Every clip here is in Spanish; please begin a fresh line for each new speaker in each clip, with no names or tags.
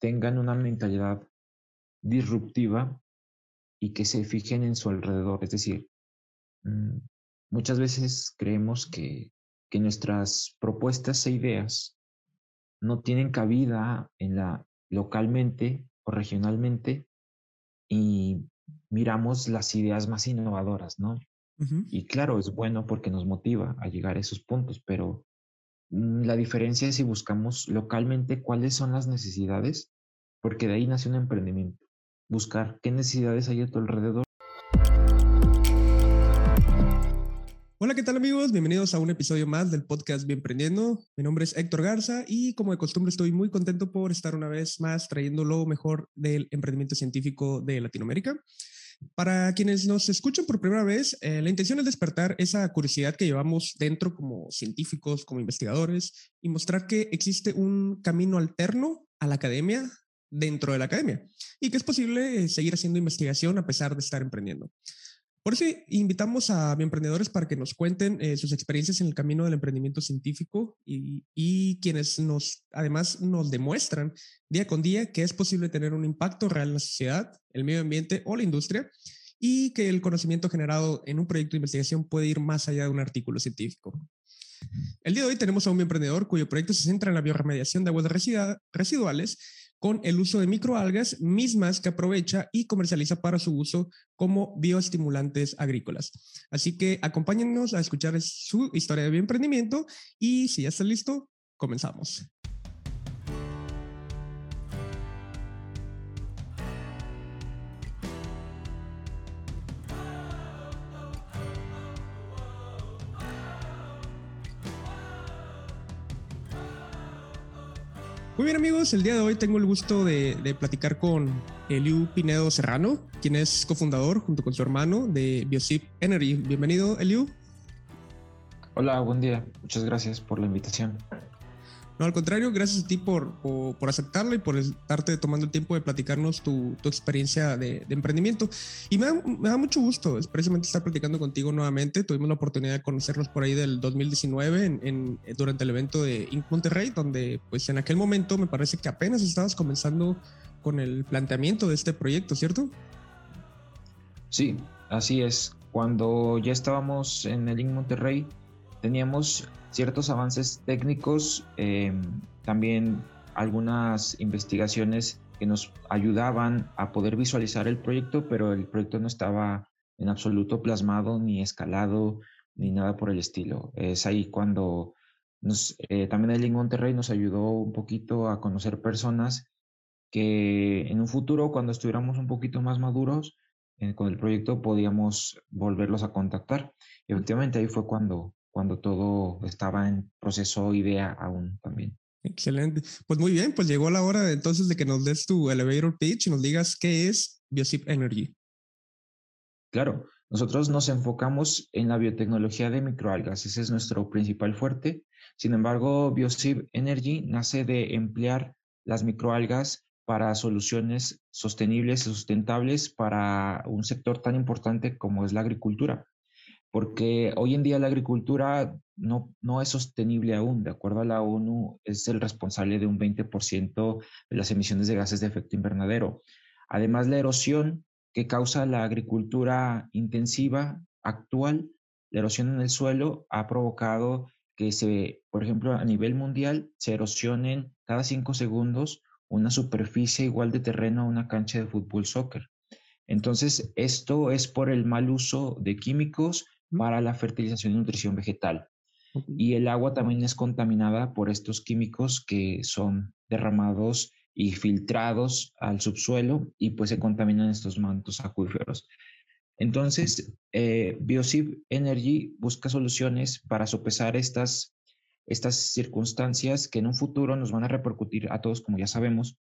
tengan una mentalidad disruptiva y que se fijen en su alrededor. Es decir, mm, muchas veces creemos que, que nuestras propuestas e ideas no tienen cabida en la localmente o regionalmente y miramos las ideas más innovadoras, ¿no? Y claro, es bueno porque nos motiva a llegar a esos puntos, pero la diferencia es si buscamos localmente cuáles son las necesidades, porque de ahí nace un emprendimiento. Buscar qué necesidades hay a tu alrededor
Hola, ¿qué tal amigos? Bienvenidos a un episodio más del podcast Bien Prendiendo. Mi nombre es Héctor Garza y como de costumbre estoy muy contento por estar una vez más trayendo lo mejor del emprendimiento científico de Latinoamérica. Para quienes nos escuchan por primera vez, eh, la intención es despertar esa curiosidad que llevamos dentro como científicos, como investigadores y mostrar que existe un camino alterno a la academia dentro de la academia y que es posible seguir haciendo investigación a pesar de estar emprendiendo. Por eso invitamos a emprendedores para que nos cuenten eh, sus experiencias en el camino del emprendimiento científico y, y, quienes nos, además, nos demuestran día con día que es posible tener un impacto real en la sociedad, el medio ambiente o la industria y que el conocimiento generado en un proyecto de investigación puede ir más allá de un artículo científico. El día de hoy tenemos a un emprendedor cuyo proyecto se centra en la bioremediación de aguas residuales con el uso de microalgas mismas que aprovecha y comercializa para su uso como bioestimulantes agrícolas. Así que acompáñennos a escuchar su historia de bioemprendimiento y si ya está listo, comenzamos. Bien amigos, el día de hoy tengo el gusto de, platicar con Eliu Pinedo Serrano, quien es cofundador junto con su hermano de Biosip Energy. Bienvenido Eliu.
Hola, buen día. Muchas gracias por la invitación.
No, al contrario, gracias a ti por, por, aceptarlo y por estarte tomando el tiempo de platicarnos tu, tu experiencia de, emprendimiento. Y me da, me da, mucho gusto, es precisamente estar platicando contigo nuevamente. Tuvimos la oportunidad de conocernos por ahí del 2019 en, en, durante el evento de Inc. Monterrey, donde pues en aquel momento me parece que apenas estabas comenzando con el planteamiento de este proyecto, ¿cierto?
Sí, así es. Cuando ya estábamos en el Inc. Monterrey, teníamos ciertos avances técnicos, em, también algunas investigaciones que nos ayudaban a poder visualizar el proyecto, pero el proyecto no estaba en absoluto plasmado ni escalado ni nada por el estilo. Es ahí cuando nos, eh, también el Monterrey nos ayudó un poquito a conocer personas que en un futuro, cuando estuviéramos un poquito más maduros eh, con el proyecto, podíamos volverlos a contactar. Y efectivamente ahí fue cuando cuando todo estaba en proceso idea aún también.
Excelente. Pues muy bien, pues llegó la hora entonces de que nos des tu elevator pitch y nos digas qué es Biosip Energy.
Claro, nosotros nos enfocamos en la biotecnología de microalgas, ese es nuestro principal fuerte. Sin embargo, Biosip Energy nace de emplear las microalgas para soluciones sostenibles y sustentables para un sector tan importante como es la agricultura porque hoy en día la agricultura no, no es sostenible aún. De acuerdo a la ONU, es el responsable de un 20% de las emisiones de gases de efecto invernadero. Además, la erosión que causa la agricultura intensiva actual, la erosión en el suelo, ha provocado que se, por ejemplo, a nivel mundial, se erosionen cada cinco segundos una superficie igual de terreno a una cancha de fútbol soccer. Entonces, esto es por el mal uso de químicos, para la fertilización y nutrición vegetal. Y el agua también es contaminada por estos químicos que son derramados y filtrados al subsuelo y pues se contaminan estos mantos acuíferos. Entonces, eh, Energy busca soluciones para sopesar estas, estas circunstancias que en un futuro nos van a repercutir a todos, como ya sabemos,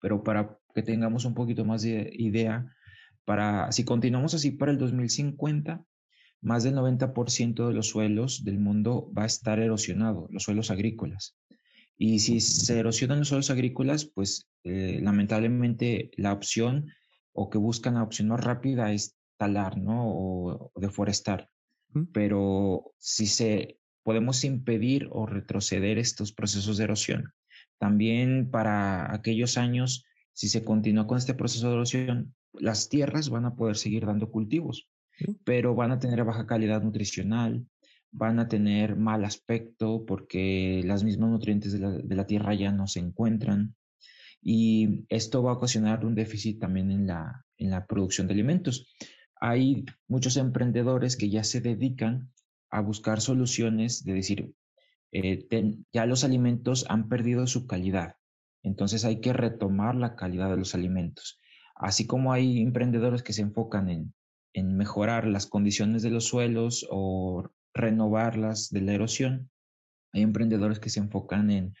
pero para que tengamos un poquito más de idea, para si continuamos así para el 2050, más del 90% de los suelos del mundo va a estar erosionado, los suelos agrícolas. Y si se erosionan los suelos agrícolas, pues eh, lamentablemente la opción o que buscan la opción más rápida es talar, ¿no? O, deforestar. Pero si se podemos impedir o retroceder estos procesos de erosión, También para aquellos años, si se continúa con este proceso de erosión, las tierras van a poder seguir dando cultivos, pero van a tener baja calidad nutricional, van a tener mal aspecto porque las mismas nutrientes de la, de la tierra ya no se encuentran y esto va a ocasionar un déficit también en la, en la producción de alimentos. Hay muchos emprendedores que ya se dedican a buscar soluciones de decir, eh, ya los alimentos han perdido su calidad, entonces hay que retomar la calidad de los alimentos. Así como hay emprendedores que se enfocan en, en mejorar las condiciones de los suelos o renovarlas de la erosión, hay emprendedores que se enfocan en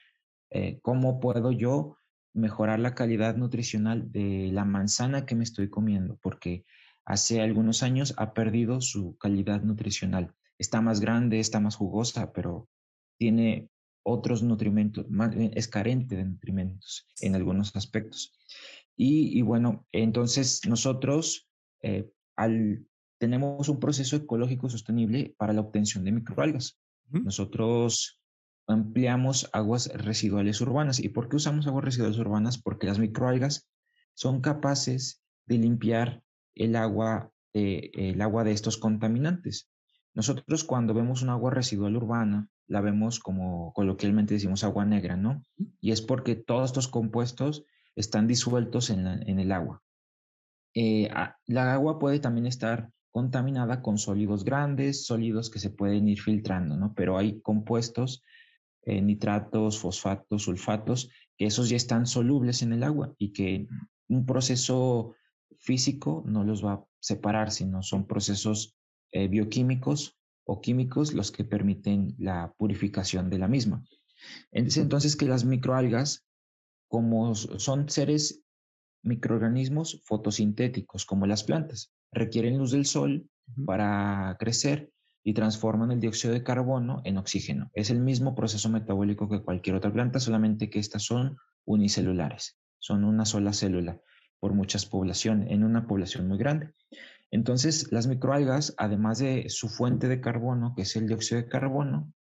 eh, cómo puedo yo mejorar la calidad nutricional de la manzana que me estoy comiendo, porque hace algunos años ha perdido su calidad nutricional. Está más grande, está más jugosa, pero tiene otros nutrimentos, es carente de nutrimentos en algunos aspectos. Y, bueno, entonces nosotros eh, al, tenemos un proceso ecológico sostenible para la obtención de microalgas. Nosotros ampliamos aguas residuales urbanas. ¿Y por qué usamos aguas residuales urbanas? Porque las microalgas son capaces de limpiar el agua, eh, el agua de estos contaminantes. Nosotros cuando vemos un agua residual urbana, la vemos como coloquialmente decimos agua negra, ¿no? Y es porque todos estos compuestos están disueltos en, el agua. Eh, la agua puede también estar contaminada con sólidos grandes, sólidos que se pueden ir filtrando, ¿no? Pero hay compuestos eh, nitratos, fosfatos, sulfatos, que esos ya están solubles en el agua y que un proceso físico no los va a separar, sino son procesos eh, bioquímicos o químicos los que permiten la purificación de la misma. Es entonces que las microalgas, como son seres microorganismos fotosintéticos, como las plantas, requieren luz del sol para crecer y transforman el dióxido de carbono en oxígeno. Es el mismo proceso metabólico que cualquier otra planta, solamente que estas son unicelulares, son una sola célula por muchas poblaciones, en una población muy grande. Entonces, las microalgas, además de su fuente de carbono, que es el dióxido de carbono,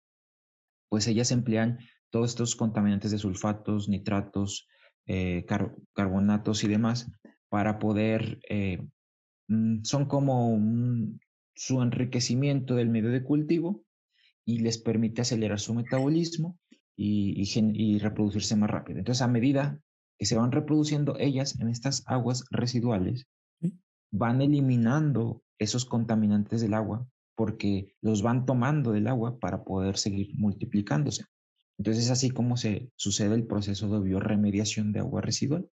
pues ellas emplean todos estos contaminantes de sulfatos, nitratos, eh, carbonatos y demás para poder, eh, mm, son como un, su enriquecimiento del medio de cultivo y les permite acelerar su metabolismo y, reproducirse más rápido. Entonces, a medida que se van reproduciendo ellas en estas aguas residuales, van eliminando esos contaminantes del agua porque los van tomando del agua para poder seguir multiplicándose. Entonces es así como se sucede el proceso de bioremediación de agua residual.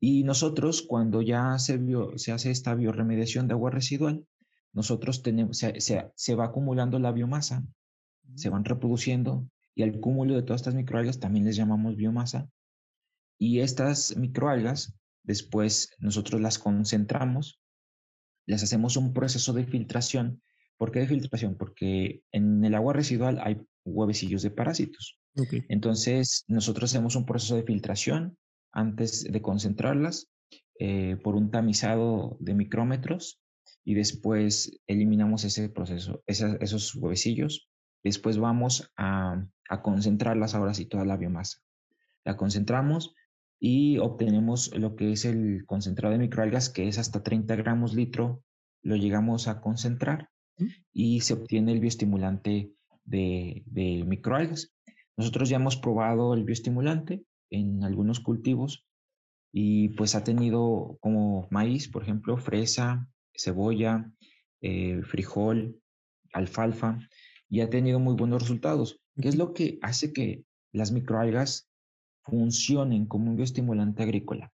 Y nosotros, cuando ya se, se hace esta bioremediación de agua residual, nosotros tenemos, se, va acumulando la biomasa, se van reproduciendo y al cúmulo de todas estas microalgas también les llamamos biomasa. Y estas microalgas, después nosotros las concentramos, les hacemos un proceso de filtración. ¿Por qué de filtración? Porque en el agua residual hay huevecillos de parásitos. Entonces, nosotros hacemos un proceso de filtración antes de concentrarlas eh, por un tamizado de micrómetros y después eliminamos ese proceso, esos huevecillos. Después vamos a, a concentrarlas ahora sí toda la biomasa. La concentramos y obtenemos lo que es el concentrado de microalgas, que es hasta 30 gramos litro, lo llegamos a concentrar y se obtiene el bioestimulante de, de microalgas. Nosotros ya hemos probado el bioestimulante en algunos cultivos y pues ha tenido como maíz, por ejemplo, fresa, cebolla, eh, frijol, alfalfa, y ha tenido muy buenos resultados. ¿Qué es lo que hace que las microalgas funcionen como un bioestimulante agrícola?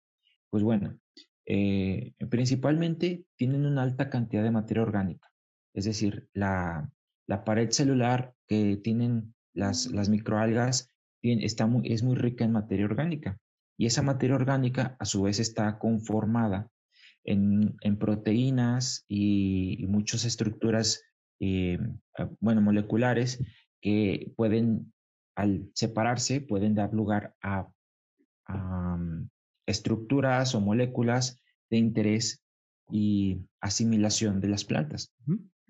Pues bueno, eh, principalmente tienen una alta cantidad de materia orgánica, es decir, la, pared celular que tienen las, las microalgas está muy, es muy rica en materia orgánica y esa materia orgánica a su vez está conformada en, proteínas y, muchas estructuras, eh, ah, bueno, moleculares que pueden, al separarse, pueden dar lugar a, mm, estructuras o moléculas de interés y asimilación de las plantas,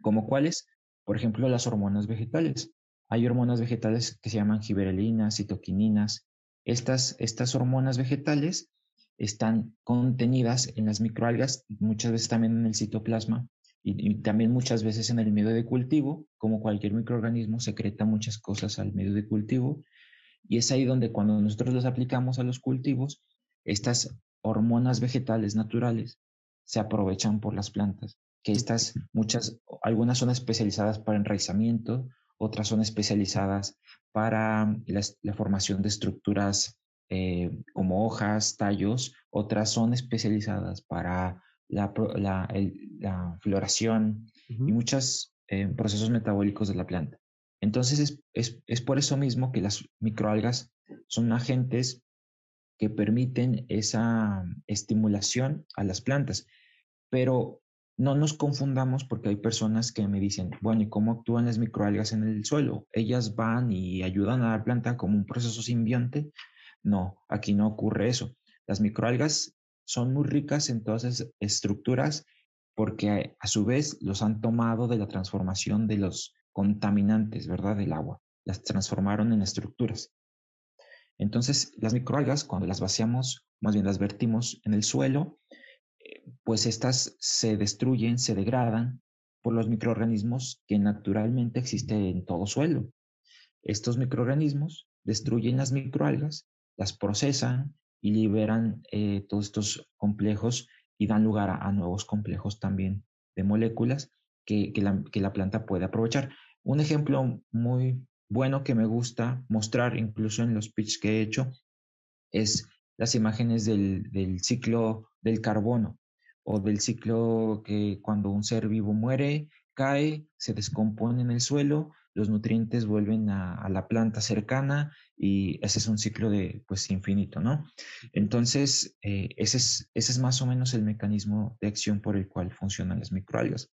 como cuáles, por ejemplo, las hormonas vegetales. Hay hormonas vegetales que se llaman giberelinas, citoquininas, Estas, estas hormonas vegetales están contenidas en las microalgas, muchas veces también en el citoplasma y, también muchas veces en el medio de cultivo, como cualquier microorganismo secreta muchas cosas al medio de cultivo. Y es ahí donde cuando nosotros los aplicamos a los cultivos, estas hormonas vegetales naturales se aprovechan por las plantas, que estas muchas, algunas son especializadas para enraizamiento, otras son especializadas para la formación de estructuras eh, como hojas, tallos, otras son especializadas para la, la, floración y muchos eh, procesos metabólicos de la planta. Entonces es, es, es, por eso mismo que las microalgas son agentes que permiten esa estimulación a las plantas. Pero no nos confundamos porque hay personas que me dicen, bueno, ¿y cómo actúan las microalgas en el suelo? Ellas van y ayudan a la planta como un proceso simbionte. No, aquí no ocurre eso. Las microalgas son muy ricas en todas esas estructuras porque a su vez los han tomado de la transformación de los contaminantes, ¿verdad? Del agua. Las transformaron en estructuras. Entonces, las microalgas, cuando las vaciamos, más bien las vertimos en el suelo, pues estas se destruyen, se degradan por los microorganismos que naturalmente existen en todo suelo. Estos microorganismos destruyen las microalgas, las procesan y liberan eh, todos estos complejos y dan lugar a, nuevos complejos también de moléculas que, la, que la planta puede aprovechar. Un ejemplo muy bueno que me gusta mostrar incluso en los pitch que he hecho es las imágenes del, del, ciclo del carbono o del ciclo que cuando un ser vivo muere, cae, se descompone en el suelo, los nutrientes vuelven a, la planta cercana y ese es un ciclo de pues infinito, ¿no? Entonces, eh, ese, es, ese es más o menos el mecanismo de acción por el cual funcionan las microalgas.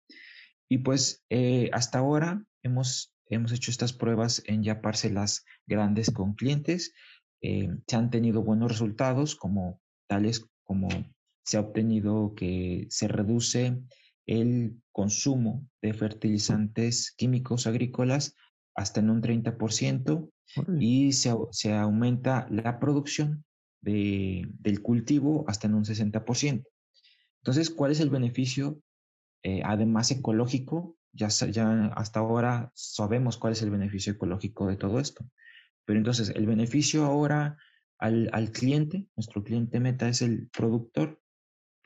Y pues eh, hasta ahora hemos, hemos hecho estas pruebas en ya parcelas grandes con clientes. Eh, se han tenido buenos resultados, como tales como se ha obtenido que se reduce el consumo de fertilizantes químicos agrícolas hasta en un 30% y se, se, aumenta la producción de, del cultivo hasta en un 60%. Entonces, ¿cuál es el beneficio eh, además ecológico, ya, ya hasta ahora sabemos cuál es el beneficio ecológico de todo esto. Pero entonces el beneficio ahora al, al cliente, nuestro cliente meta es el productor,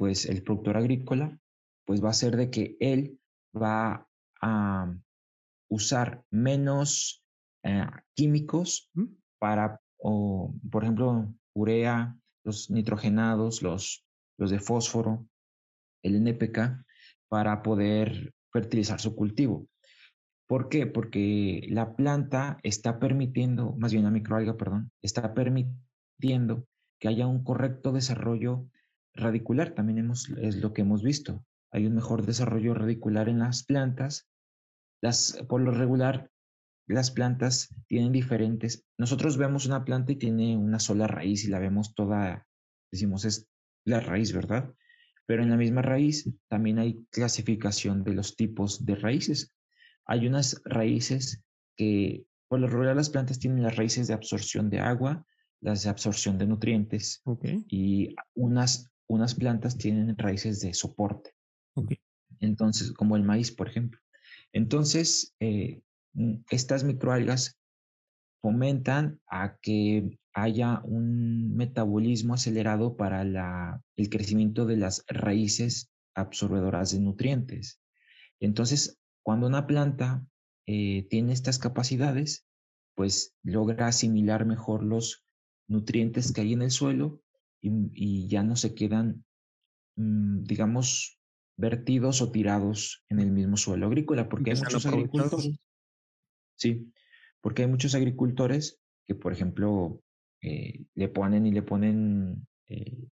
pues el productor agrícola, pues va a ser de que él va a usar menos eh, químicos para, o, por ejemplo, urea, los nitrogenados, los, los de fósforo, el NPK, para poder fertilizar su cultivo. ¿Por qué? Porque la planta está permitiendo, más bien la microalga, perdón, está permitiendo que haya un correcto desarrollo radicular. También hemos, es lo que hemos visto. Hay un mejor desarrollo radicular en las plantas. Las, por lo regular, las plantas tienen diferentes. Nosotros vemos una planta y tiene una sola raíz y la vemos toda, decimos, es la raíz, ¿verdad? Pero en la misma raíz también hay clasificación de los tipos de raíces. Hay unas raíces que, por lo regular, las plantas tienen las raíces de absorción de agua, las de absorción de nutrientes y unas, unas plantas tienen raíces de soporte. Entonces, como el maíz, por ejemplo. Entonces, eh, estas microalgas fomentan a que haya un metabolismo acelerado para la, el crecimiento de las raíces absorbedoras de nutrientes. Entonces, cuando una planta eh, tiene estas capacidades, pues logra asimilar mejor los nutrientes que hay en el suelo y, ya no se quedan, mm, digamos, vertidos o tirados en el mismo suelo agrícola, porque hay muchos agricultores. Sí, porque hay muchos agricultores que, por ejemplo, eh, le ponen y le ponen eh,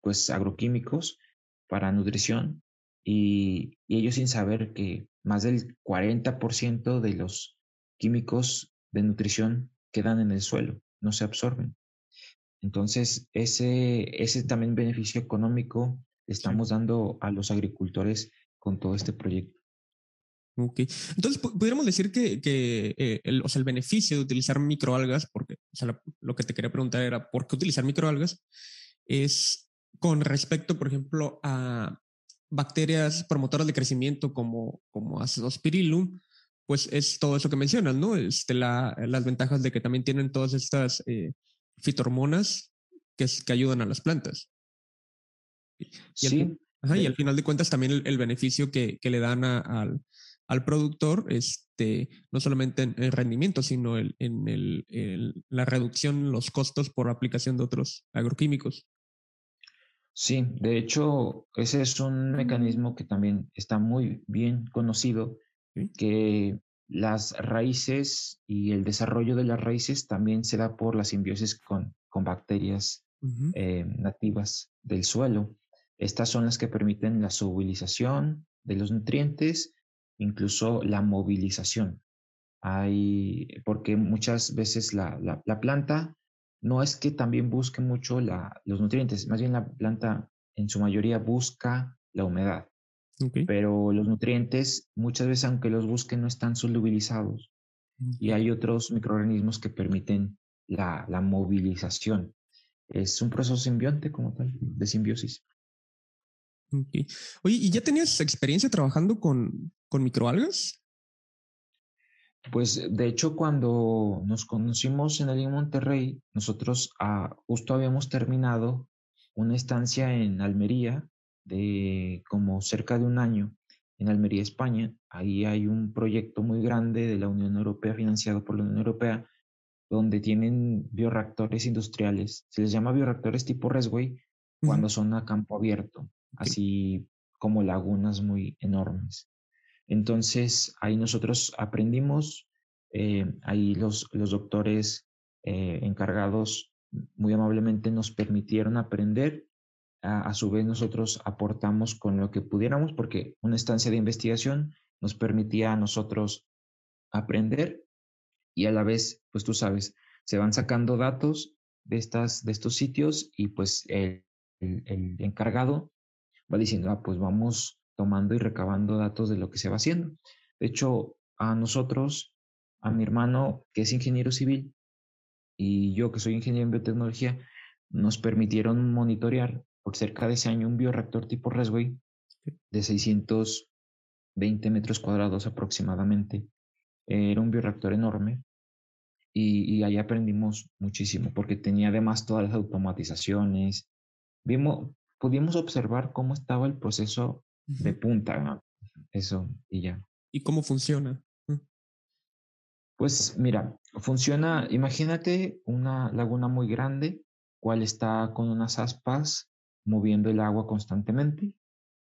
pues agroquímicos para nutrición y, ellos sin saber que más del 40% de los químicos de nutrición quedan en el suelo, no se absorben. Entonces, ese, ese también beneficio económico estamos dando a los agricultores con todo este proyecto.
Ok. Entonces, pudiéramos decir que, que eh, el, o sea, el beneficio de utilizar microalgas, porque o sea, lo que te quería preguntar era, ¿por qué utilizar microalgas? Es con respecto, por ejemplo, a bacterias promotoras de crecimiento como, como Acidospirillum, pues es todo eso que mencionas, ¿no? Este, la, las ventajas de que también tienen todas estas eh, fitohormonas que, que ayudan a las plantas.
Y sí.
Al, y al final de cuentas también el, beneficio que, que, le dan al, al productor, este, no solamente en, rendimiento, sino en, el, la reducción en los costos por aplicación de otros agroquímicos.
Sí, de hecho, ese es un mecanismo que también está muy bien conocido, que las raíces y el desarrollo de las raíces también se da por la simbiosis con, con bacterias eh, nativas del suelo. Estas son las que permiten la solubilización de los nutrientes incluso la movilización. Hay, porque muchas veces la, la, planta no es que también busque mucho la, los nutrientes, más bien la planta en su mayoría busca la humedad. Pero los nutrientes muchas veces aunque los busquen no están solubilizados y hay otros microorganismos que permiten la, la movilización. Es un proceso simbionte como tal, de simbiosis.
Oye, ¿y ya tenías experiencia trabajando con, con microalgas?
Pues de hecho cuando nos conocimos en el Monterrey, nosotros ah, justo habíamos terminado una estancia en Almería de como cerca de un año en Almería, España. Ahí hay un proyecto muy grande de la Unión Europea, financiado por la Unión Europea, donde tienen bioreactores industriales. Se les llama bioreactores tipo Resway cuando son a campo abierto así como lagunas muy enormes. Entonces, ahí nosotros aprendimos, eh, ahí los, los doctores eh, encargados muy amablemente nos permitieron aprender. A, su vez, nosotros aportamos con lo que pudiéramos, porque una estancia de investigación nos permitía a nosotros aprender y a la vez, pues tú sabes, se van sacando datos de, estas, de estos sitios y pues el, el encargado va diciendo, ah, pues vamos tomando y recabando datos de lo que se va haciendo. De hecho, a nosotros, a mi hermano, que es ingeniero civil, y yo, que soy ingeniero en biotecnología, nos permitieron monitorear por cerca de ese año un bioreactor tipo Resway de 620 metros cuadrados aproximadamente. Era un bioreactor enorme y, y ahí aprendimos muchísimo porque tenía además todas las automatizaciones. Vimos, pudimos observar cómo estaba el proceso de punta, eso y ya.
¿Y cómo funciona? Mm.
Pues mira, funciona, imagínate una laguna muy grande, cual está con unas aspas moviendo el agua constantemente.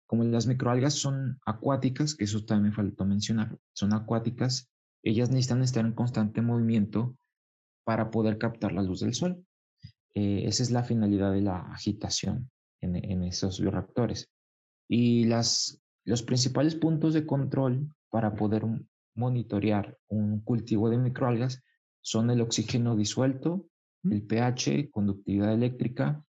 Como las microalgas son acuáticas, que eso también me faltó mencionar, son acuáticas, ellas necesitan estar en constante movimiento para poder captar la luz del sol. Eh, esa es la finalidad de la agitación en, esos bioreactores. Y las, los principales puntos de control para poder monitorear un cultivo de microalgas son el oxígeno disuelto, el pH, conductividad eléctrica,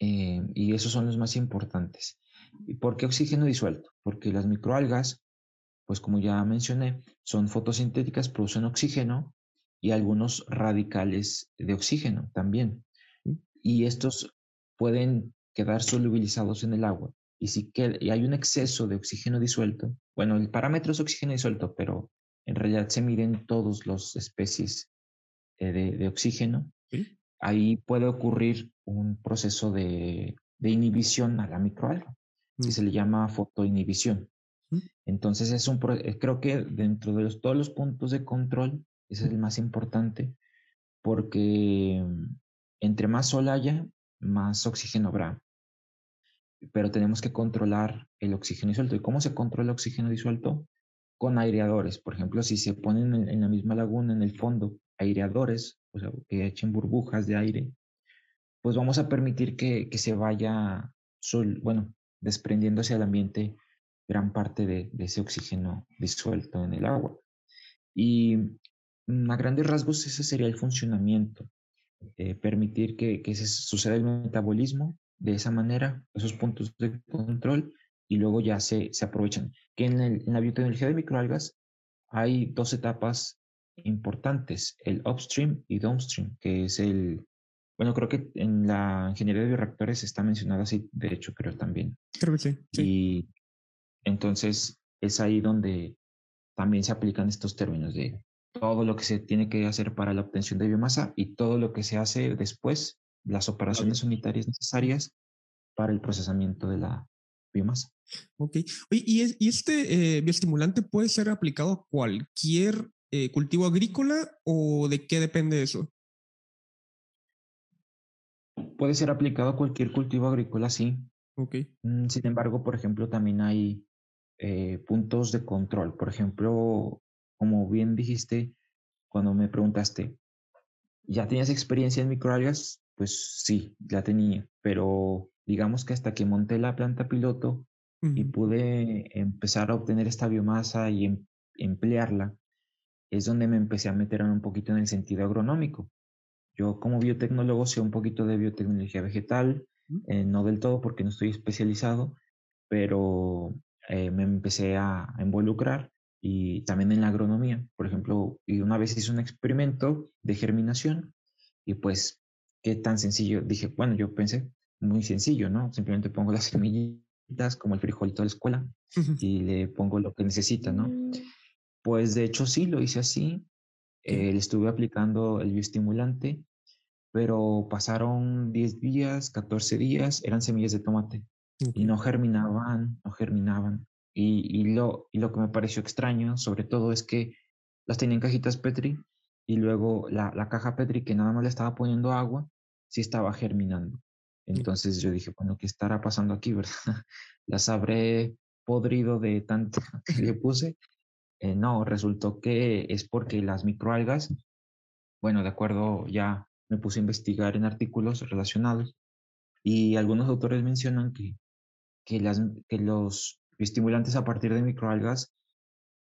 eh, y esos son los más importantes. ¿Y por qué oxígeno disuelto? Porque las microalgas, pues como ya mencioné, son fotosintéticas, producen oxígeno y algunos radicales de oxígeno también. Y estos pueden quedar solubilizados en el agua. Y si y hay un exceso de oxígeno disuelto, bueno, el parámetro es oxígeno disuelto, pero en realidad se miden todas las especies eh, de, oxígeno. Ahí puede ocurrir un proceso de, inhibición a la microalga, mm. se le llama fotoinhibición. Mm. Entonces, es un, eh, creo que dentro de todos los puntos de control, ese es el más importante, porque mm, entre más sol haya, más oxígeno habrá. Pero tenemos que controlar el oxígeno disuelto. ¿Y cómo se controla el oxígeno disuelto? Con aireadores. Por ejemplo, si se ponen en, la misma laguna, en el fondo, aireadores, o sea, que echen burbujas de aire, pues vamos a permitir que, que se vaya, sol, bueno, desprendiendo hacia el ambiente gran parte de, de, ese oxígeno disuelto en el agua. Y mm, a grandes rasgos ese sería el funcionamiento. Eh, permitir que, que se suceda el metabolismo de esa manera, esos puntos de control, y luego ya se, se aprovechan. Que en, en la biotecnología de microalgas hay dos etapas importantes, el upstream y downstream, que es el, bueno, creo que en la ingeniería de bioreactores está mencionado así, de hecho creo también.
Creo que sí, sí.
Y entonces es ahí donde también se aplican estos términos de todo lo que se tiene que hacer para la obtención de biomasa y todo lo que se hace después, las operaciones unitarias necesarias para el procesamiento de la biomasa.
Ok. ¿y, y este eh, bioestimulante puede ser aplicado a cualquier eh, cultivo agrícola o de qué depende eso?
Puede ser aplicado a cualquier cultivo agrícola, sí.
Ok.
Mm, sin embargo, por ejemplo, también hay eh, puntos de control. Por ejemplo, como bien dijiste cuando me preguntaste, ¿ya tenías experiencia en microalgas? Pues sí, la tenía, pero digamos que hasta que monté la planta piloto y pude empezar a obtener esta biomasa y em, emplearla, es donde me empecé a meter un poquito en el sentido agronómico. Yo como biotecnólogo sé un poquito de biotecnología vegetal, eh, no del todo porque no estoy especializado, pero eh, me empecé a, involucrar y también en la agronomía. Por ejemplo, y una vez hice un experimento de germinación y pues, ¿qué tan sencillo? Dije, bueno, yo pensé, muy sencillo, ¿no? Simplemente pongo las semillitas como el frijolito de la escuela y le pongo lo que necesita, ¿no? Pues de hecho sí, lo hice así. Eh, le estuve aplicando el bioestimulante, pero pasaron 10 días, 14 días, eran semillas de tomate y no germinaban, no germinaban. Y, y, lo, y lo que me pareció extraño, sobre todo, es que las tenía en cajitas Petri y luego la, la caja Petri que nada más le estaba poniendo agua, sí estaba germinando. Entonces yo dije, bueno, ¿qué estará pasando aquí, verdad? ¿Las habré podrido de tanto que le puse? Eh, no, resultó que es porque las microalgas, bueno, de acuerdo, ya me puse a investigar en artículos relacionados y algunos autores mencionan que, que, las, que los estimulantes a partir de microalgas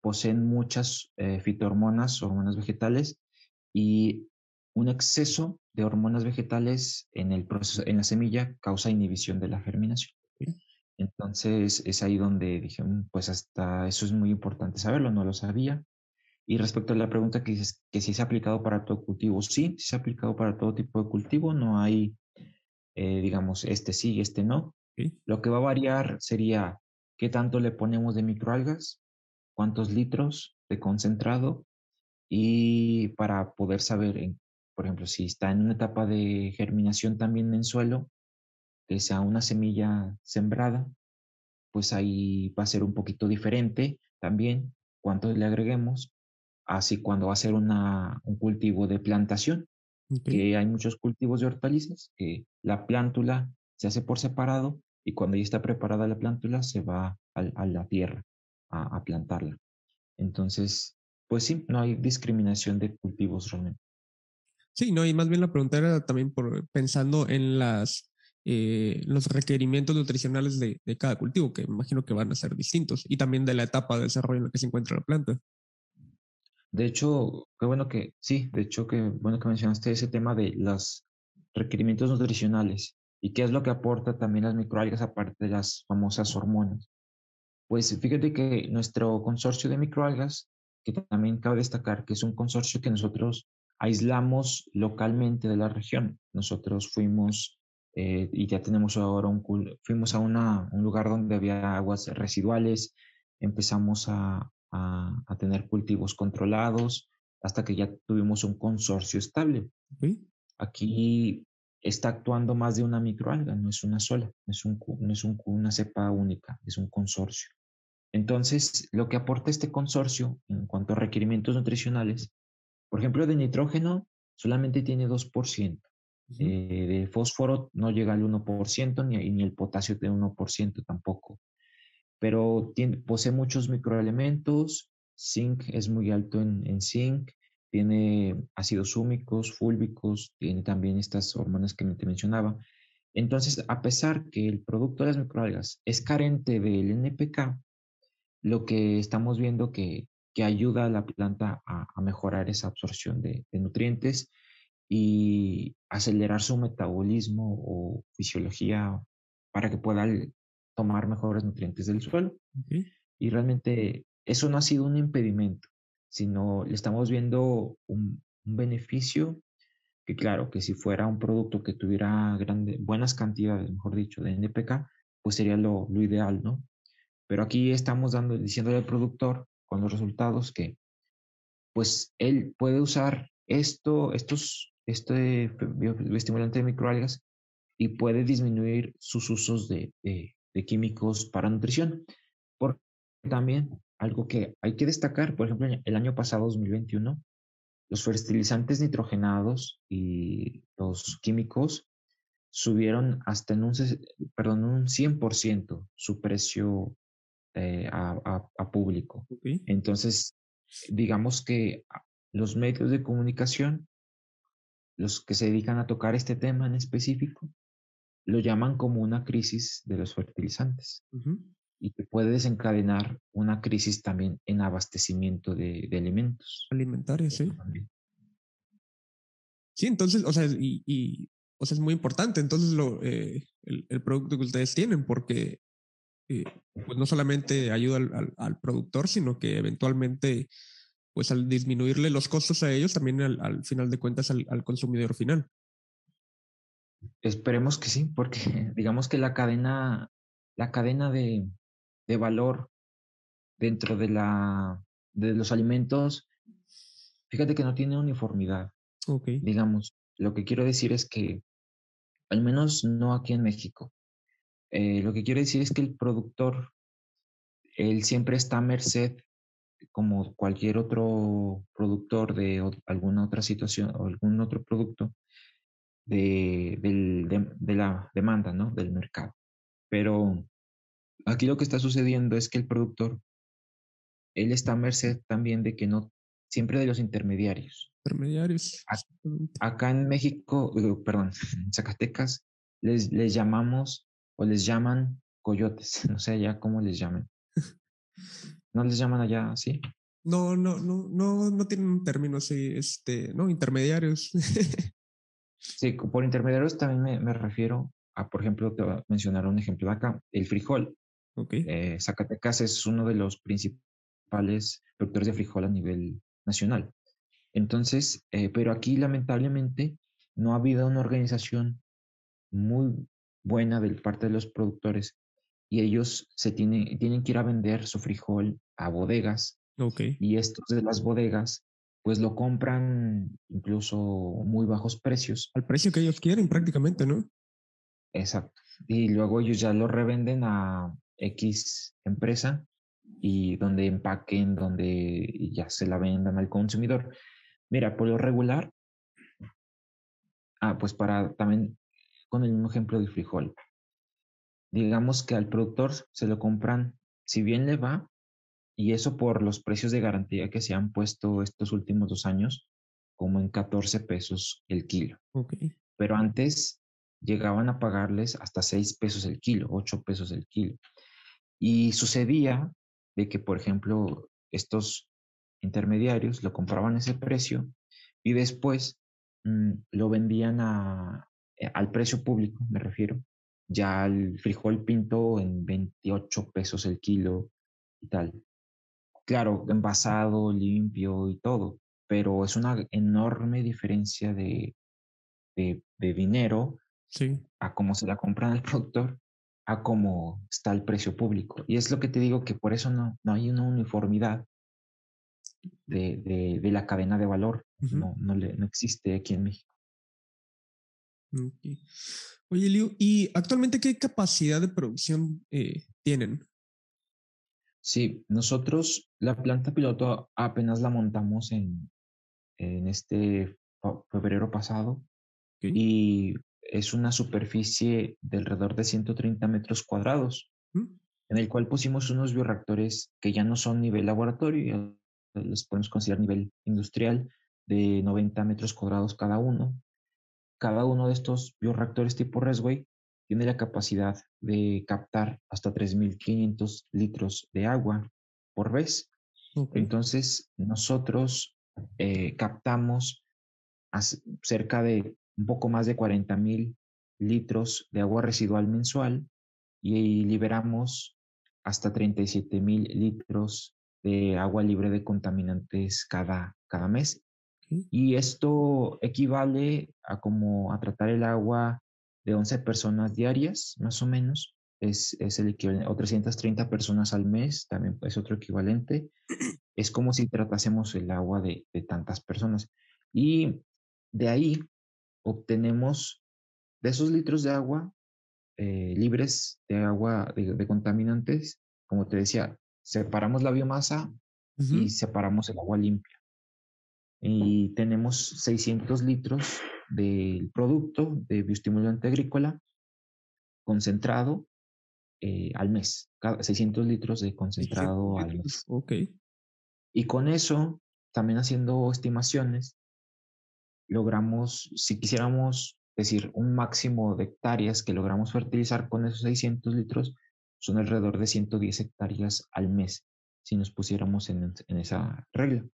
poseen muchas eh, fitohormonas, hormonas vegetales, y un exceso de hormonas vegetales en, el proceso, en la semilla causa inhibición de la germinación. Entonces es ahí donde dije, mm, pues hasta eso es muy importante saberlo, no lo sabía. Y respecto a la pregunta que dices que si se ha aplicado para todo cultivo, sí, se ha aplicado para todo tipo de cultivo, no hay, eh, digamos, este sí, este no. Lo que va a variar sería qué tanto le ponemos de microalgas, cuántos litros de concentrado y para poder saber, por ejemplo, si está en una etapa de germinación también en suelo, que sea una semilla sembrada, pues ahí va a ser un poquito diferente también cuánto le agreguemos, así cuando va a ser una, un cultivo de plantación, que hay muchos cultivos de hortalizas, que la plántula se hace por separado y cuando ya está preparada la plántula se va a, la tierra a, a, plantarla. Entonces, pues sí, no hay discriminación de cultivos realmente.
Sí, no, y más bien la pregunta era también por pensando en las eh, los requerimientos nutricionales de, cada cultivo, que imagino que van a ser distintos, y también de la etapa de desarrollo en la que se encuentra la planta.
De hecho, qué bueno que, sí, de hecho, qué bueno que mencionaste ese tema de los requerimientos nutricionales y qué es lo que aporta también las microalgas aparte de las famosas hormonas. Pues fíjate que nuestro consorcio de microalgas, que también cabe destacar que es un consorcio que nosotros aislamos localmente de la región. Nosotros fuimos eh, y ya tenemos ahora un, fuimos a una, un lugar donde había aguas residuales, empezamos a, a, tener cultivos controlados hasta que ya tuvimos un consorcio estable. Aquí está actuando más de una microalga, no es una sola, no es, un, no es un, una cepa única, es un consorcio. Entonces, lo que aporta este consorcio en cuanto a requerimientos nutricionales, por ejemplo, de nitrógeno solamente tiene 2%. De fósforo no llega al 1%, ni, ni el potasio de 1% tampoco. Pero posee muchos microelementos, zinc es muy alto en, zinc, tiene ácidos húmicos, fúlbicos, tiene también estas hormonas que te mencionaba. Entonces, a pesar que el producto de las microalgas es carente del NPK, lo que estamos viendo que, que ayuda a la planta a, mejorar esa absorción de, nutrientes y acelerar su metabolismo o fisiología para que pueda tomar mejores nutrientes del suelo. Y realmente eso no ha sido un impedimento, sino le estamos viendo un, beneficio que claro, que si fuera un producto que tuviera grande, buenas cantidades, mejor dicho, de NPK, pues sería lo, lo ideal, ¿no? Pero aquí estamos dando, diciéndole al productor con los resultados que pues él puede usar esto, estos, este estimulante de microalgas y puede disminuir sus usos de, de, químicos para nutrición. Porque también algo que hay que destacar, por ejemplo, el año pasado, 2021, los fertilizantes nitrogenados y los químicos subieron hasta en un, perdón, un 100% su precio eh, a, público. Entonces, digamos que los medios de comunicación, los que se dedican a tocar este tema en específico, lo llaman como una crisis de los fertilizantes y que puede desencadenar una crisis también en abastecimiento de, alimentos.
Alimentarios, sí. Sí, entonces, o sea, y, o sea, es muy importante entonces lo, eh, el, producto que ustedes tienen, porque eh, pues no solamente ayuda al, productor, sino que eventualmente, pues al disminuirle los costos a ellos, también al, final de cuentas al, consumidor final.
Esperemos que sí, porque digamos que la cadena, la cadena de, de valor dentro de, la, de los alimentos, fíjate que no tiene uniformidad. Okay. Digamos, lo que quiero decir es que, al menos no aquí en México, eh, lo que quiero decir es que el productor, él siempre está a merced, como cualquier otro productor de alguna otra situación o algún otro producto, de, de, la demanda, ¿no? Del mercado. Pero aquí lo que está sucediendo es que el productor, él está a merced también de que no, siempre de los intermediarios.
Intermediarios.
Acá en México, perdón, en Zacatecas, les, les llamamos o les llaman coyotes, no sé ya cómo les llaman. ¿No les llaman allá así?
No, no, no, no, no tienen un término así, este, no, intermediarios.
sí, por intermediarios también me, refiero a, por ejemplo, te voy a mencionar un ejemplo de acá, el frijol. Okay. Eh, Zacatecas es uno de los principales productores de frijol a nivel nacional. Entonces, eh, pero aquí lamentablemente no ha habido una organización muy buena de parte de los productores y ellos se tienen, tienen que ir a vender su frijol a bodegas. Okay. Y estos de las bodegas pues lo compran incluso muy bajos precios.
Al precio que ellos quieren prácticamente, ¿no?
Exacto. Y luego ellos ya lo revenden a X empresa y donde empaquen, donde ya se la vendan al consumidor. Mira, por lo regular, ah, pues para también con el mismo ejemplo del frijol. Digamos que al productor se lo compran, si bien le va, y eso por los precios de garantía que se han puesto estos últimos dos años, como en 14 pesos el kilo. Okay. Pero antes llegaban a pagarles hasta 6 pesos el kilo, 8 pesos el kilo. Y sucedía de que, por ejemplo, estos intermediarios lo compraban a ese precio y después mm, lo vendían a, eh, al precio público, me refiero, ya el frijol pinto en 28 pesos el kilo y tal. Claro, envasado, limpio y todo, pero es una enorme diferencia de, de, dinero sí. a cómo se la compran al productor a cómo está el precio público. Y es lo que te digo que por eso no, no hay una uniformidad de, de, la cadena de valor. no, no, le, no existe aquí en México.
Oye, Liu, ¿y actualmente qué capacidad de producción eh, tienen?
Sí, nosotros la planta piloto apenas la montamos en, en este febrero pasado y es una superficie de alrededor de 130 metros cuadrados, mm. en el cual pusimos unos bioreactores que ya no son nivel laboratorio, los podemos considerar nivel industrial de 90 metros cuadrados cada uno, cada uno de estos bioreactores tipo Resway tiene la capacidad de captar hasta 3.500 litros de agua por vez. Entonces, nosotros eh, captamos cerca de un poco más de 40.000 litros de agua residual mensual y liberamos hasta 37 mil litros de agua libre de contaminantes cada, cada mes. Y esto equivale a como a tratar el agua de 11 personas diarias, más o menos. Es, es el equivalente, o 330 personas al mes, también es otro equivalente. Es como si tratásemos el agua de, de tantas personas. Y de ahí obtenemos, de esos litros de agua, eh, libres de agua, de, contaminantes, como te decía, separamos la biomasa y separamos el agua limpia. Y tenemos 600 litros del producto de bioestimulante agrícola concentrado eh, al mes, 600 litros de concentrado al mes.
Ok.
Y con eso, también haciendo estimaciones, logramos, si quisiéramos decir, un máximo de hectáreas que logramos fertilizar con esos 600 litros son alrededor de 110 hectáreas al mes, si nos pusiéramos en, esa regla.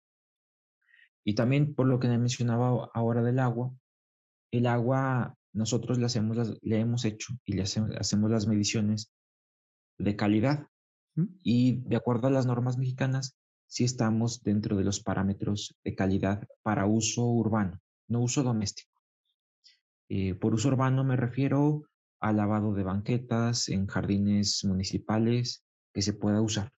Y también por lo que mencionaba ahora del agua, el agua nosotros le, hacemos le hemos hecho y le hacemos, las mediciones de calidad. Y de acuerdo a las normas mexicanas, sí estamos dentro de los parámetros de calidad para uso urbano, no uso doméstico. Eh, por uso urbano me refiero al lavado de banquetas en jardines municipales que se pueda usar.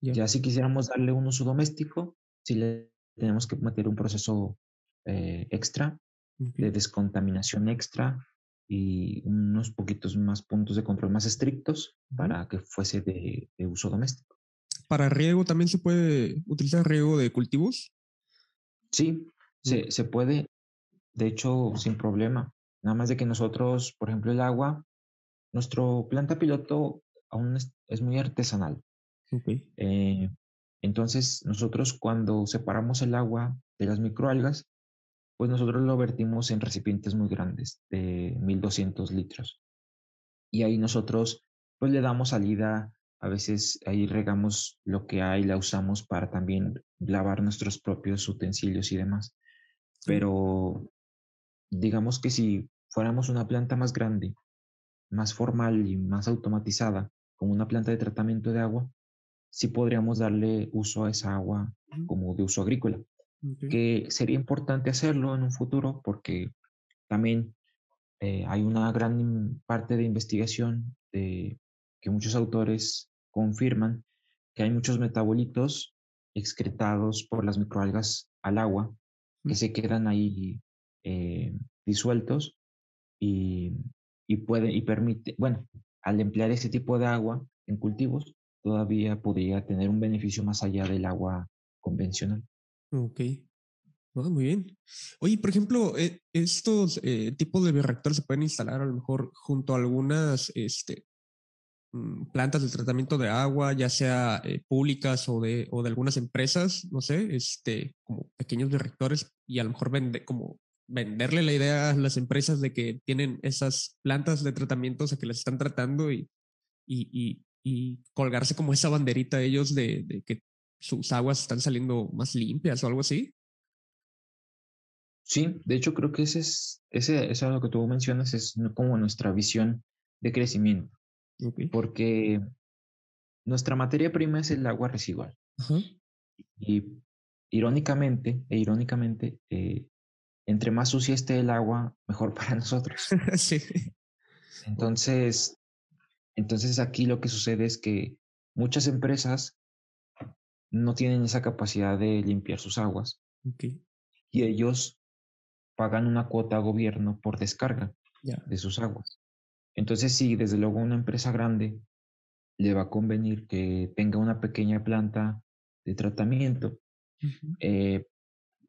Ya si quisiéramos darle un uso doméstico, si le tenemos que meter un proceso eh, extra de descontaminación extra y unos poquitos más puntos de control más estrictos para que fuese de, uso doméstico.
¿Para riego también se puede utilizar riego de cultivos?
Sí, se, se, puede, de hecho, sin problema. Nada más de que nosotros, por ejemplo, el agua, nuestro planta piloto aún es, muy artesanal. Eh, entonces, nosotros cuando separamos el agua de las microalgas, pues nosotros lo vertimos en recipientes muy grandes, de 1200 litros. Y ahí nosotros, pues le damos salida, a veces ahí regamos lo que hay, la usamos para también lavar nuestros propios utensilios y demás. Pero digamos que si fuéramos una planta más grande, más formal y más automatizada, como una planta de tratamiento de agua, sí podríamos darle uso a esa agua como de uso agrícola. Que sería importante hacerlo en un futuro porque también eh, hay una gran parte de investigación de, que muchos autores confirman que hay muchos metabolitos excretados por las microalgas al agua que se quedan ahí eh, disueltos y, puede y permite, bueno, al emplear ese tipo de agua en cultivos, todavía podría tener un beneficio más allá del agua convencional.
Ok. muy bien. Oye, por ejemplo, eh, estos eh, tipos de bioreactores se pueden instalar a lo mejor junto a algunas este, mm, plantas de tratamiento de agua, ya sea eh, públicas o de, o de algunas empresas, no sé, este, como pequeños bioreactores y a lo mejor vende como venderle la idea a las empresas de que tienen esas plantas de tratamiento, o sea, que las están tratando y, y, colgarse como esa banderita de ellos de, que sus aguas están saliendo más limpias o algo así.
Sí, de hecho creo que ese es, ese, eso es lo que tú mencionas, es como nuestra visión de crecimiento. Porque nuestra materia prima es el agua residual. Y irónicamente, e irónicamente, eh, entre más sucia esté el agua, mejor para nosotros.
sí.
Entonces, entonces aquí lo que sucede es que muchas empresas no tienen esa capacidad de limpiar sus aguas. Y ellos pagan una cuota a gobierno por descarga de sus aguas. Entonces, sí, desde luego una empresa grande le va a convenir que tenga una pequeña planta de tratamiento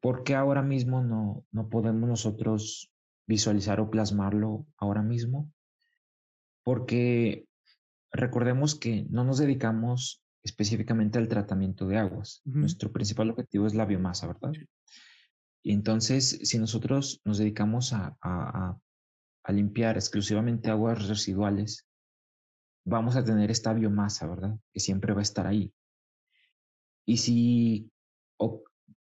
¿por qué ahora mismo no, no podemos nosotros visualizar o plasmarlo ahora mismo? Porque recordemos que no nos dedicamos específicamente al tratamiento de aguas. Nuestro principal objetivo es la biomasa, ¿verdad? Y entonces, si nosotros nos dedicamos a, a, a, limpiar exclusivamente aguas residuales, vamos a tener esta biomasa, ¿verdad? Que siempre va a estar ahí. Y si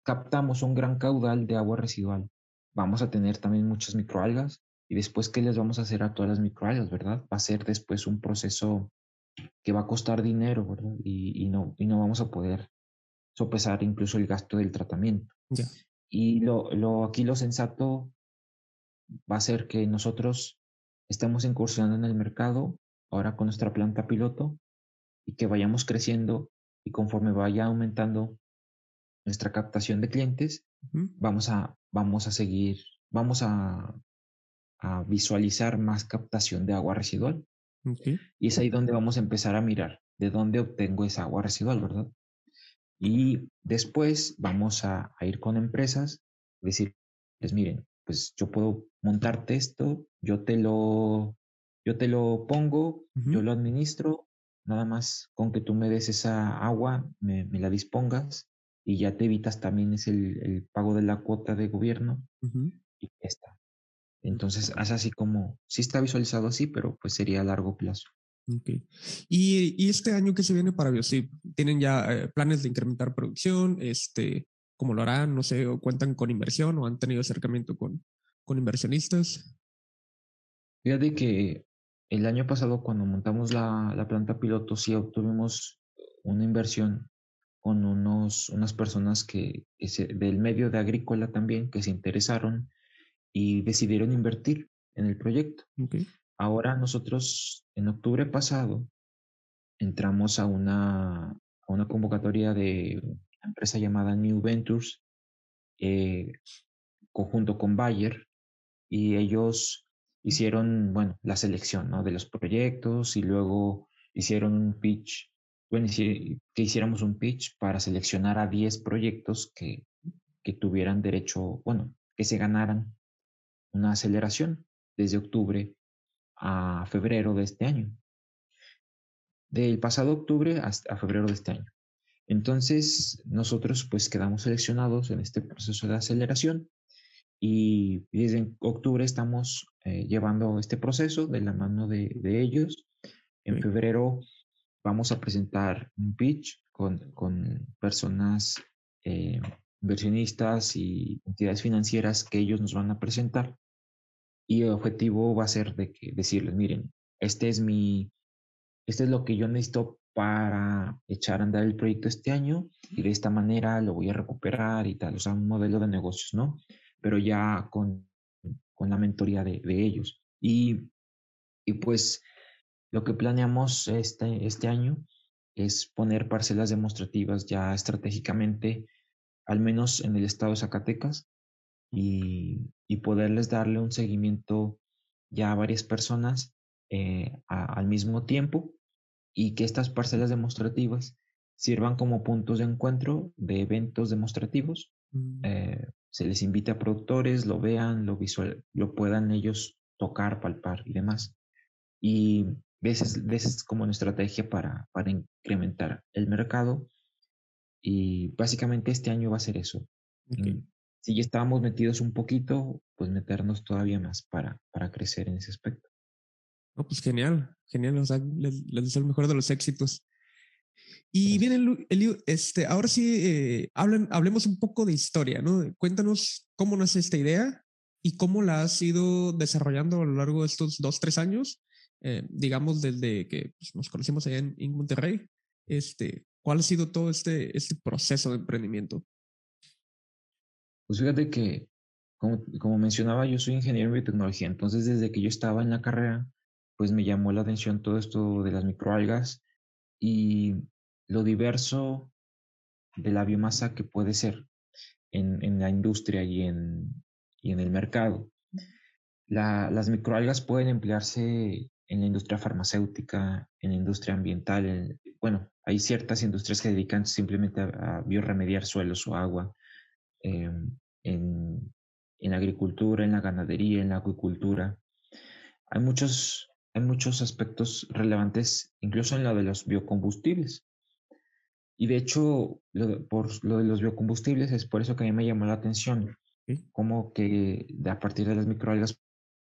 captamos un gran caudal de agua residual. Vamos a tener también muchas microalgas y después qué les vamos a hacer a todas las microalgas, ¿verdad? Va a ser después un proceso que va a costar dinero, ¿verdad? Y, no, y no vamos a poder sopesar incluso el gasto del tratamiento. Y lo, lo, aquí lo sensato va a ser que nosotros estemos incursionando en el mercado ahora con nuestra planta piloto y que vayamos creciendo y conforme vaya aumentando nuestra captación de clientes, vamos, a, vamos a seguir, vamos a, a visualizar más captación de agua residual. Y es ahí donde vamos a empezar a mirar de dónde obtengo esa agua residual, ¿verdad? Y después vamos a, ir con empresas, decirles, miren, pues yo puedo montarte esto, yo te lo, yo te lo pongo, yo lo administro, nada más con que tú me des esa agua, me, la dispongas y ya te evitas también es el, pago de la cuota de gobierno y ya está. Entonces, es así como, sí está visualizado así, pero pues sería a largo plazo.
Okay. ¿Y, este año que se viene para Biosip? ¿Tienen ya eh, planes de incrementar producción? Este, ¿Cómo lo harán? No sé, o cuentan con inversión o han tenido acercamiento con, con inversionistas.
Fíjate que el año pasado cuando montamos la, la planta piloto sí obtuvimos una inversión con unos, unas personas que, del medio de agrícola también que se interesaron y decidieron invertir en el proyecto. Okay. Ahora nosotros en octubre pasado entramos a una, a una convocatoria de una empresa llamada New Ventures, eh, conjunto con Bayer, y ellos hicieron, bueno, la selección ¿no? de los proyectos y luego hicieron un pitch, bueno, que hiciéramos un pitch para seleccionar a 10 proyectos que, que tuvieran derecho, bueno, que se ganaran una aceleración desde octubre a febrero de este año. Del pasado octubre hasta febrero de este año. Entonces, nosotros pues quedamos seleccionados en este proceso de aceleración y desde octubre estamos eh, llevando este proceso de la mano de, ellos. En febrero vamos a presentar un pitch con, con personas eh, inversionistas y entidades financieras que ellos nos van a presentar y el objetivo va a ser de que decirles, miren, este es mi, este es lo que yo necesito para echar a andar el proyecto este año y de esta manera lo voy a recuperar y tal, o sea, un modelo de negocios, ¿no? Pero ya con, con la mentoría de, de ellos. Y, y, pues lo que planeamos este, este año es poner parcelas demostrativas ya estratégicamente, al menos en el estado de Zacatecas, y, y poderles darle un seguimiento ya a varias personas eh, al mismo tiempo y que estas parcelas demostrativas sirvan como puntos de encuentro de eventos demostrativos. Mm. Eh, se les invita a productores, lo vean, lo, visual, lo puedan ellos tocar, palpar y demás. Y veces, veces como una estrategia para, para incrementar el mercado. Y básicamente este año va a ser eso. Si ya estábamos metidos un poquito, pues meternos todavía más para, para crecer en ese aspecto.
No, pues genial, genial, o sea, les, deseo el mejor de los éxitos. Y bien, este, ahora sí, eh, hablen, hablemos un poco de historia, ¿no? Cuéntanos cómo nace esta idea y cómo la has ido desarrollando a lo largo de estos dos, tres años, eh, digamos, desde que pues, nos conocimos allá en, en, Monterrey. Este, ¿Cuál ha sido todo este, este proceso de emprendimiento?
Pues fíjate que, como, como mencionaba, yo soy ingeniero en biotecnología, entonces desde que yo estaba en la carrera, pues me llamó la atención todo esto de las microalgas y lo diverso de la biomasa que puede ser en, en la industria y en, y en el mercado. La, las microalgas pueden emplearse en la industria farmacéutica, en la industria ambiental. bueno, hay ciertas industrias que dedican simplemente a, a bioremediar suelos o agua. Em, en, en, agricultura, en la ganadería, en la acuicultura. Hay muchos, hay muchos aspectos relevantes, incluso en la de los biocombustibles. Y de hecho, por lo de los biocombustibles es por eso que a mí me llamó la atención, como que a partir de las microalgas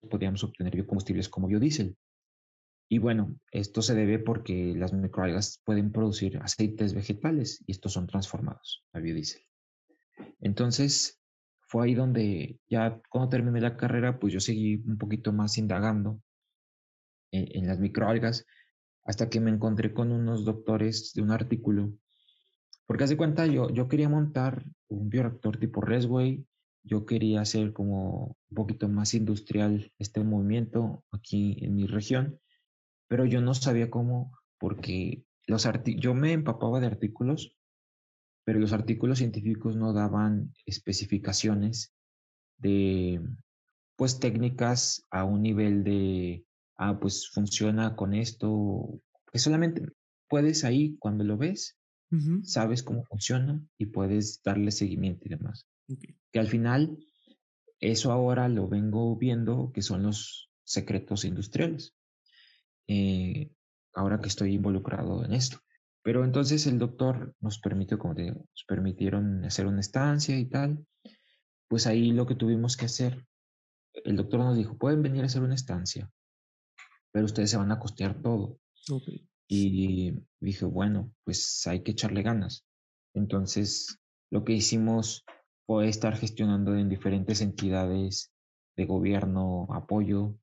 podíamos obtener biocombustibles como biodiesel. Y bueno, esto se debe porque las microalgas pueden producir aceites vegetales y estos son transformados a biodiesel. Entonces, fue ahí donde ya cuando terminé la carrera, pues yo seguí un poquito más indagando en, las microalgas hasta que me encontré con unos doctores de un artículo. Porque hace cuenta, yo, yo quería montar un bioreactor tipo Resway, yo quería hacer como un poquito más industrial este movimiento aquí en mi región, pero yo no sabía cómo, porque los yo me empapaba de artículos, pero los artículos científicos no daban especificaciones de, pues, técnicas a un nivel de, ah, pues funciona con esto, que solamente puedes ahí, cuando lo ves, sabes cómo funciona y puedes darle seguimiento y demás. Que al final, eso ahora lo vengo viendo que son los secretos industriales. Eh, ahora que estoy involucrado en esto. Pero entonces el doctor nos permitió, como te digo, nos permitieron hacer una estancia y tal. Pues ahí lo que tuvimos que hacer, el doctor nos dijo, pueden venir a hacer una estancia, pero ustedes se van a costear todo. Y dije, bueno, pues hay que echarle ganas. Entonces, lo que hicimos fue estar gestionando en diferentes entidades de gobierno, apoyo.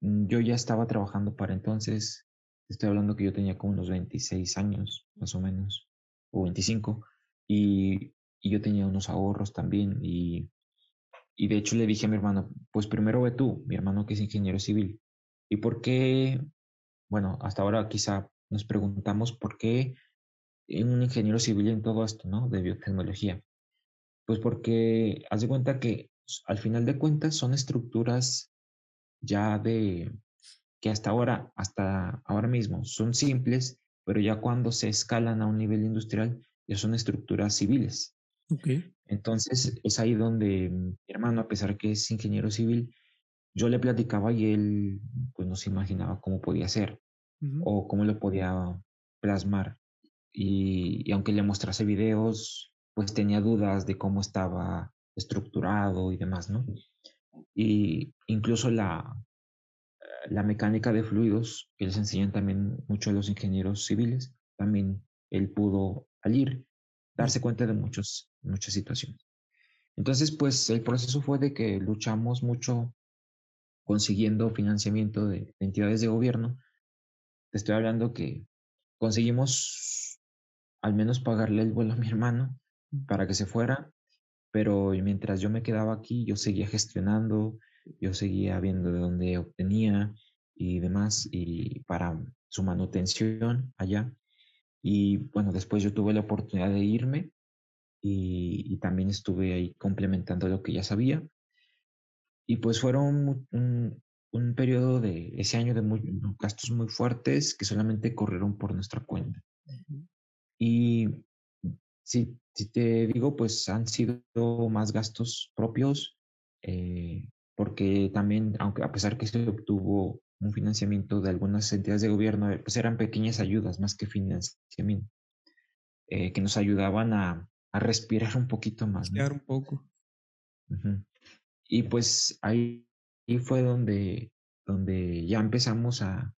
Yo ya estaba trabajando para entonces, estoy hablando que yo tenía como unos 26 años, más o menos, o 25, y, y yo tenía unos ahorros también. Y, y de hecho le dije a mi hermano, pues primero ve tú, mi hermano que es ingeniero civil, ¿y por qué? Bueno, hasta ahora quizá nos preguntamos por qué un ingeniero civil en todo esto, ¿no? De biotecnología. Pues porque haz de cuenta que al final de cuentas son estructuras ya de que hasta ahora, hasta ahora mismo son simples, pero ya cuando se escalan a un nivel industrial ya son estructuras civiles. Okay. Entonces es ahí donde mi hermano, a pesar que es ingeniero civil, yo le platicaba y él pues no se imaginaba cómo podía ser o cómo lo podía plasmar. Y, aunque le mostrase videos, pues tenía dudas de cómo estaba estructurado y demás, ¿no? Y incluso la, la mecánica de fluidos, que les enseñan también mucho a los ingenieros civiles, también él pudo al ir darse cuenta de muchos, muchas situaciones. Entonces, pues el proceso fue de que luchamos mucho consiguiendo financiamiento de entidades de gobierno te estoy hablando que conseguimos al menos pagarle el vuelo a mi hermano para que se fuera, pero mientras yo me quedaba aquí, yo seguía gestionando, yo seguía viendo de dónde obtenía y demás, y para su manutención allá. Y bueno, después yo tuve la oportunidad de irme y, también estuve ahí complementando lo que ya sabía. Y pues fueron un periodo de ese año de gastos muy fuertes que solamente corrieron por nuestra cuenta. Y si, si, te digo, pues han sido más gastos propios, eh, porque también, aunque a pesar que se obtuvo un financiamiento de algunas entidades de gobierno, eh, pues eran pequeñas ayudas más que financiamiento, eh, que nos ayudaban a, a, respirar un poquito más.
Respirar un poco.
Y pues ahí y fue donde, donde ya empezamos a,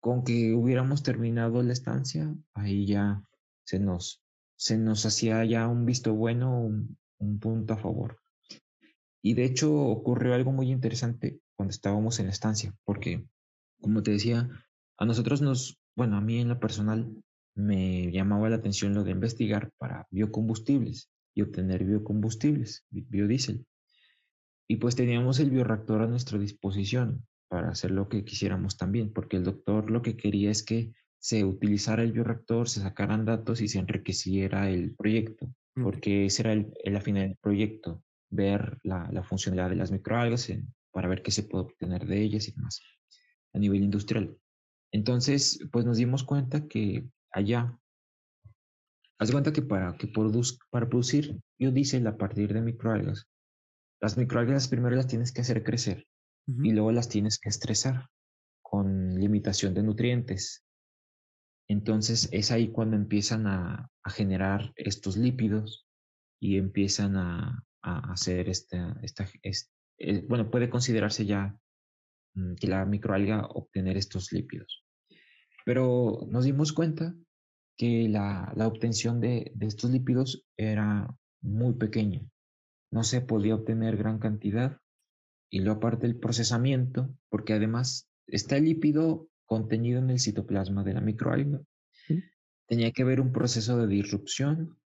con que hubiéramos terminado la estancia, ahí ya se nos, se nos hacía ya un visto bueno, un, punto a favor. Y de hecho ocurrió algo muy interesante cuando estábamos en la estancia, porque, como te decía, a nosotros nos, bueno, a mí en lo personal me llamaba la atención lo de investigar para biocombustibles y obtener biocombustibles, biodiesel. Y pues teníamos el bioreactor a nuestra disposición para hacer lo que quisiéramos también, porque el doctor lo que quería es que se utilizara el bioreactor, se sacaran datos y se enriqueciera el proyecto, porque ese era el, la final del proyecto, ver la, la funcionalidad de las microalgas para ver qué se puede obtener de ellas y demás a nivel industrial. Entonces, pues nos dimos cuenta que allá, haz cuenta que para, que para producir biodiesel a partir de microalgas, las microalgas primero las tienes que hacer crecer y luego las tienes que estresar con limitación de nutrientes. Entonces es ahí cuando empiezan a, generar estos lípidos y empiezan a, hacer esta, esta eh, bueno, puede considerarse ya mm, que la microalga obtener estos lípidos. Pero nos dimos cuenta que la, la obtención de, de, estos lípidos era muy pequeña no se podía obtener gran cantidad. Y luego aparte el procesamiento, porque además está el lípido contenido en el citoplasma de la microalga. Tenía que haber un proceso de disrupción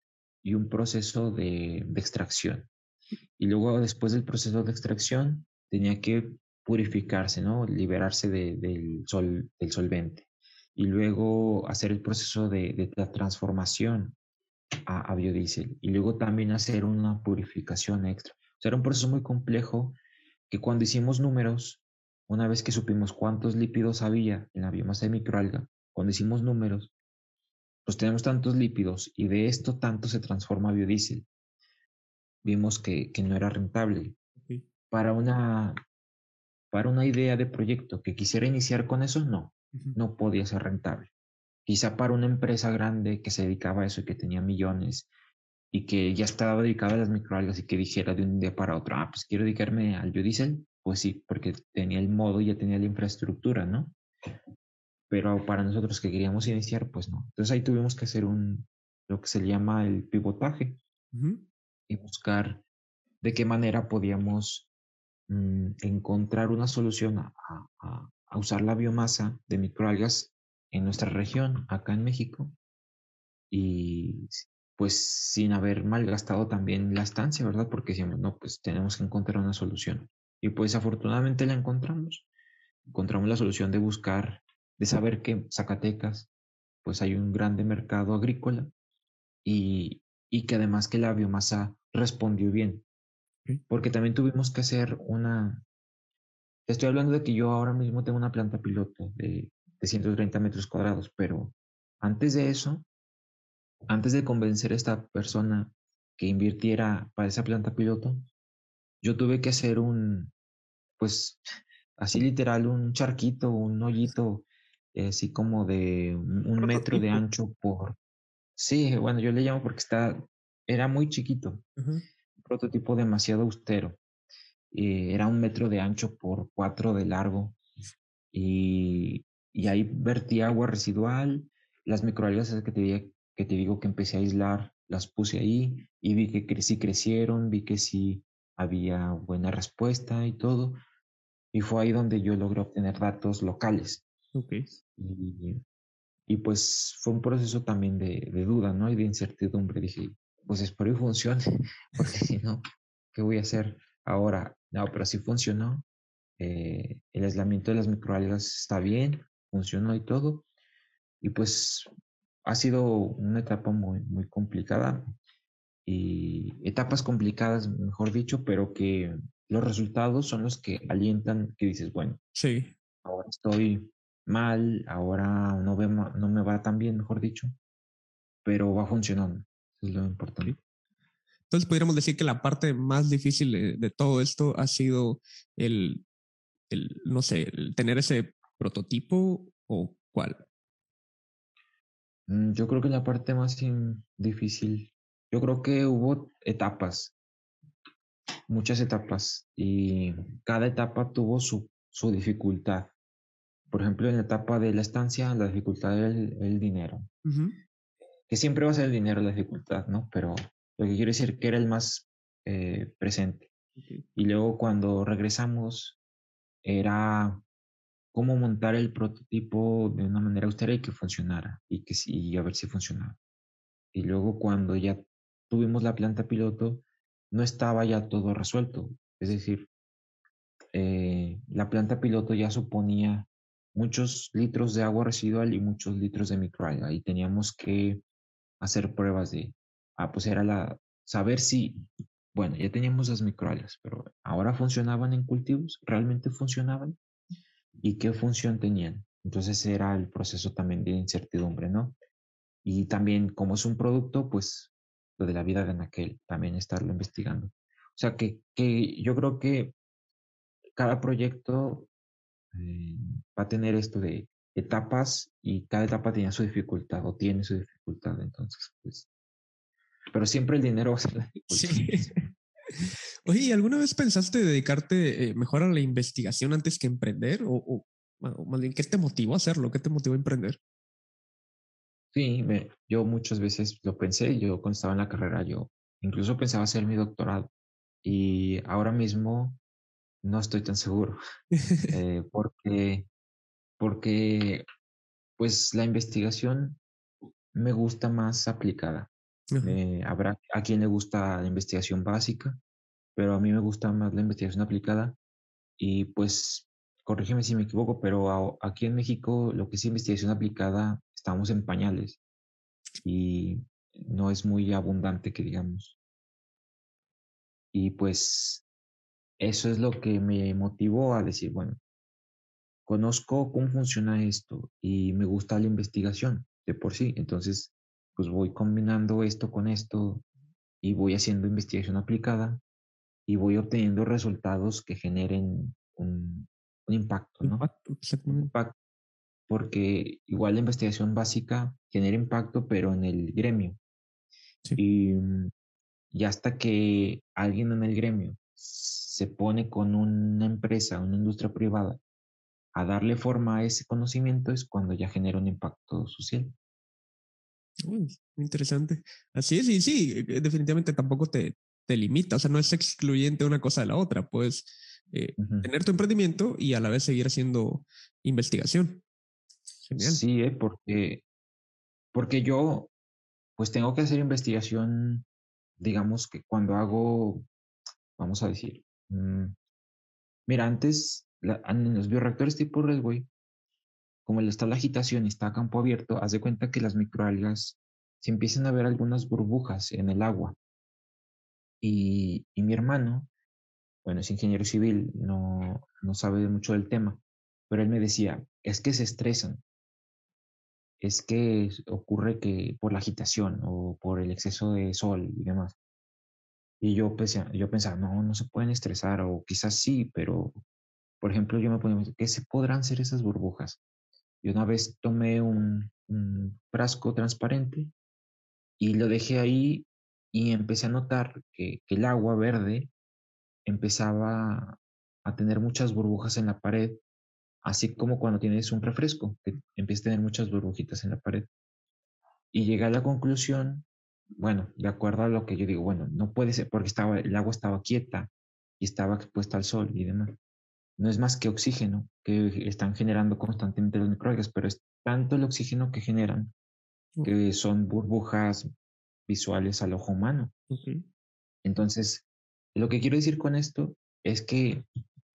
y un proceso de, extracción. Y luego después del proceso de extracción tenía que purificarse, ¿no? Liberarse del, sol, del solvente. Y luego hacer el proceso de, la transformación a, biodiesel. Y luego también hacer una purificación extra. O sea, era un proceso muy complejo que cuando hicimos números, una vez que supimos cuántos lípidos había en la biomasa de microalga, cuando hicimos números, pues tenemos tantos lípidos y de esto tanto se transforma a biodiesel. Vimos que, que no era rentable. Para, una, para una idea de proyecto que quisiera iniciar con eso, no, no podía ser rentable. Quizá para una empresa grande que se dedicaba a eso y que tenía millones y que ya estaba dedicada a las microalgas y que dijera de un día para otro, ah, pues quiero dedicarme al biodiesel, pues sí, porque tenía el modo y ya tenía la infraestructura, ¿no? Pero para nosotros que queríamos iniciar, pues no. Entonces ahí tuvimos que hacer un, lo que se llama el pivotaje y buscar de qué manera podíamos mm, encontrar una solución a, a, usar la biomasa de microalgas en nuestra región, acá en México, y pues sin haber malgastado también la estancia, ¿verdad? Porque decíamos, no, pues tenemos que encontrar una solución. Y pues afortunadamente la encontramos. Encontramos la solución de buscar, de saber que Zacatecas, pues hay un grande mercado agrícola y, y que además que la biomasa respondió bien. Porque también tuvimos que hacer una... Te estoy hablando de que yo ahora mismo tengo una planta piloto de, de 130 metros cuadrados, pero antes de eso, antes de convencer a esta persona que invirtiera para esa planta piloto, yo tuve que hacer un, pues, así literal, un charquito, un hoyito, eh, así como de un metro de ancho por... Sí, bueno, yo le llamo porque está, era muy chiquito, un prototipo demasiado austero. Eh, era un metro de ancho por cuatro de largo. Y, y ahí vertí agua residual, las microalgas que te, que te digo que empecé a aislar, las puse ahí y vi que sí crecieron, vi que sí había buena respuesta y todo. Y fue ahí donde yo logré obtener datos locales.
Okay.
Y, y pues fue un proceso también de, de, duda, ¿no? Y de incertidumbre. Dije, pues espero y funcione, porque si no, ¿qué voy a hacer ahora? No, pero sí funcionó. Eh, el aislamiento de las microalgas está bien, funcionó y todo. Y pues ha sido una etapa muy, muy complicada y etapas complicadas, mejor dicho, pero que los resultados son los que alientan, que dices, bueno,
sí.
ahora estoy mal, ahora no, ve, no me va tan bien, mejor dicho, pero va funcionando, eso es lo importante.
Entonces, podríamos decir que la parte más difícil de, todo esto ha sido el, el, no sé, el tener ese prototipo o cuál.
Mm, yo creo que la parte más difícil yo creo que hubo etapas, muchas etapas, y cada etapa tuvo su, su dificultad. Por ejemplo, en la etapa de la estancia, la dificultad era el, dinero. Que siempre va a ser el dinero la dificultad, ¿no? Pero lo que quiero decir que era el más eh, presente. Y luego cuando regresamos, era cómo montar el prototipo de una manera austera y que funcionara, y, que, y a ver si funcionaba. Y luego cuando ya tuvimos la planta piloto, no estaba ya todo resuelto. Es decir, eh, la planta piloto ya suponía muchos litros de agua residual y muchos litros de microalga y teníamos que hacer pruebas de, ah, pues era la, saber si, bueno, ya teníamos las microalgas, pero ahora funcionaban en cultivos, realmente funcionaban y qué función tenían. Entonces era el proceso también de incertidumbre, ¿no? Y también como es un producto, pues lo de la vida de Naquel, también estarlo investigando. O sea que, que yo creo que cada proyecto eh, va a tener esto de etapas y cada etapa tenía su dificultad o tiene su dificultad, entonces pues, pero siempre el dinero va a ser la dificultad. Sí.
Oye, ¿alguna vez pensaste dedicarte eh, mejor a la investigación antes que emprender? O, o, o, más bien, ¿qué te motivó a hacerlo? ¿Qué te motivó a emprender?
Sí, me, yo muchas veces lo pensé, yo cuando estaba en la carrera, yo incluso pensaba hacer mi doctorado, y ahora mismo no estoy tan seguro, eh, porque, porque pues la investigación me gusta más aplicada. habrá a quien le gusta la investigación básica, pero a mí me gusta más la investigación aplicada y pues corrígeme si me equivoco, pero aquí en México lo que es investigación aplicada estamos en pañales y no es muy abundante que digamos. Y pues eso es lo que me motivó a decir, bueno, conozco cómo funciona esto y me gusta la investigación de por sí, entonces pues voy combinando esto con esto y voy haciendo investigación aplicada y voy obteniendo resultados que generen un, impacto, ¿no? Impacto, porque igual la investigación básica genera impacto, pero en el gremio. Y, mm, y hasta que alguien en el gremio se pone con una empresa, una industria privada, a darle forma a ese conocimiento es cuando ya genera un impacto social.
interesante. Así es, y sí, eh, definitivamente tampoco te, te limita, o sea, no es excluyente una cosa de la otra, puedes eh, tener tu emprendimiento y a la vez seguir haciendo investigación.
Genial. Sí, eh, porque, porque yo pues tengo que hacer investigación, digamos que cuando hago, vamos a decir, mm, mira, antes en los bioreactores tipo Redway, como está la agitación y está a campo abierto, haz de cuenta que las microalgas se empiezan a ver algunas burbujas en el agua y, mi hermano, bueno, es ingeniero civil, no, no sabe mucho del tema, pero él me decía, es que se estresan, es que ocurre que por la agitación o por el exceso de sol y demás. Y yo, pensé, yo pensaba, no, no se pueden estresar, o quizás sí, pero, por ejemplo, yo me ponía, ¿qué se podrán ser esas burbujas? Y una vez tomé un, frasco transparente y lo dejé ahí y empecé a notar que, el agua verde empezaba a tener muchas burbujas en la pared, así como cuando tienes un refresco, que empieza a tener muchas burbujitas en la pared. Y llegué a la conclusión, bueno, de acuerdo a lo que yo digo, bueno, no puede ser porque estaba, el agua estaba quieta y estaba expuesta al sol y demás. No es más que oxígeno que están generando constantemente los microalgas, pero es tanto el oxígeno que generan que son burbujas visuales al ojo humano. Entonces, lo que quiero decir con esto es que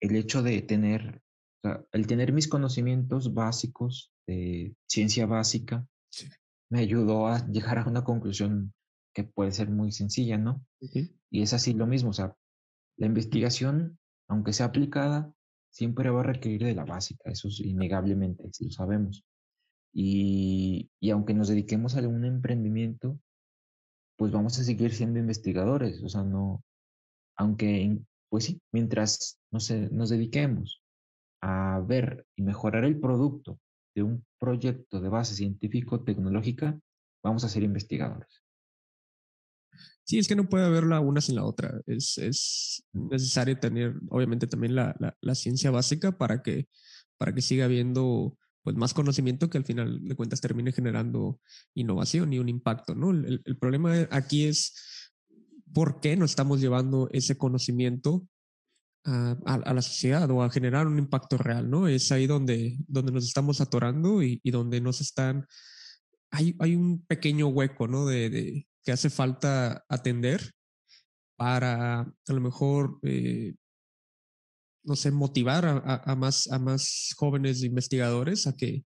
el hecho de tener, el tener mis conocimientos básicos de ciencia básica, me ayudó a llegar a una conclusión que puede ser muy sencilla, ¿no? Y es así lo mismo, o sea, la investigación, aunque sea aplicada, siempre va a requerir de la básica, eso es innegablemente, lo sabemos. Y, y aunque nos dediquemos a algún emprendimiento, pues vamos a seguir siendo investigadores, o sea, no, aunque, pues sí, mientras nos, nos dediquemos a ver y mejorar el producto de un proyecto de base científico-tecnológica, vamos a ser investigadores.
Sí, es que no puede haber la una sin la otra. Es, es necesario tener, obviamente, también la, la, ciencia básica para que, para que siga habiendo pues más conocimiento que al final de cuentas termine generando innovación y un impacto, ¿no? El, problema aquí es por qué no estamos llevando ese conocimiento a, la sociedad o a generar un impacto real, ¿no? Es ahí donde, donde nos estamos atorando y, donde nos están... Hay, hay, un pequeño hueco, ¿no? De, que hace falta atender para a lo mejor eh, no sé, motivar a, más, a más jóvenes investigadores a que,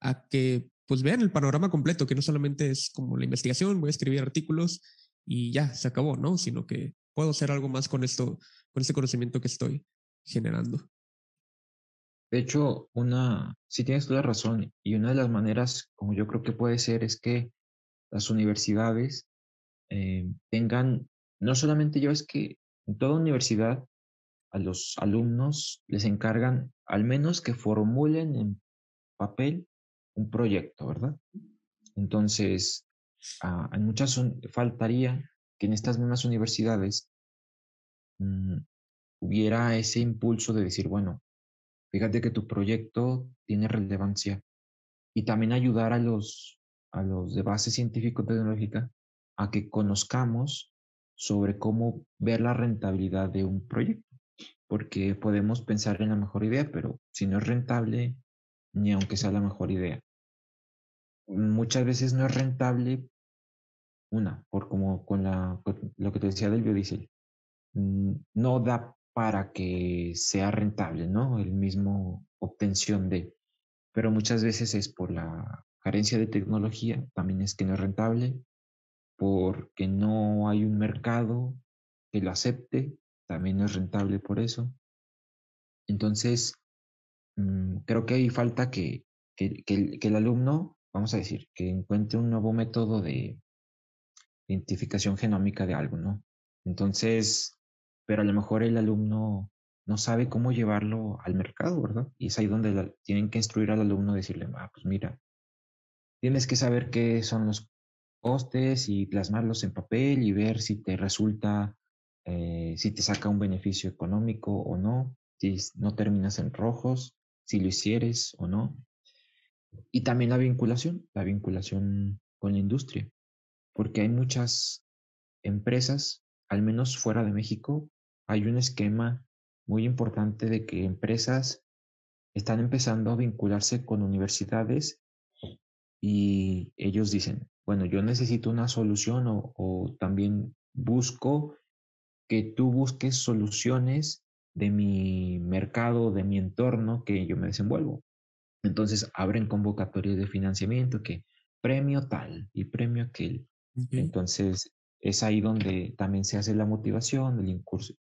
a que pues vean el panorama completo, que no solamente es como la investigación, voy a escribir artículos y ya, se acabó, ¿no? Sino que puedo hacer algo más con esto, con este conocimiento que estoy generando.
De hecho, una, si tienes toda razón, y una de las maneras, como yo creo que puede ser, es que las universidades eh, tengan, no solamente yo, es que en toda universidad a los alumnos les encargan al menos que formulen en papel un proyecto, ¿verdad? Entonces, ah, en muchas faltaría que en estas mismas universidades mm, hubiera ese impulso de decir, bueno, fíjate que tu proyecto tiene relevancia y también ayudar a los, a los de base científico-tecnológica a que conozcamos sobre cómo ver la rentabilidad de un proyecto, porque podemos pensar en la mejor idea, pero si no es rentable, ni aunque sea la mejor idea. Muchas veces no es rentable, una, por como con la, lo que te decía del biodiesel, mm, no da para que sea rentable, ¿no? El mismo obtención de, pero muchas veces es por la carencia de tecnología, también es que no es rentable, porque no hay un mercado que lo acepte, también no es rentable por eso. Entonces, mm, creo que hay falta que, que, el, alumno, vamos a decir, que encuentre un nuevo método de identificación genómica de algo, ¿no? Entonces, pero a lo mejor el alumno no sabe cómo llevarlo al mercado, ¿verdad? Y es ahí donde tienen que instruir al alumno, decirle, ah, pues mira, tienes que saber qué son los costes y plasmarlos en papel y ver si te resulta, eh, si te saca un beneficio económico o no, si no terminas en rojos, si lo hicieres o no. Y también la vinculación, la vinculación con la industria, porque hay muchas empresas, al menos fuera de México, hay un esquema muy importante de que empresas están empezando a vincularse con universidades y ellos dicen, bueno, yo necesito una solución o, también busco que tú busques soluciones de mi mercado, de mi entorno que yo me desenvuelvo. Entonces abren convocatorias de financiamiento que premio tal y premio aquel. Entonces es ahí donde también se hace la motivación, el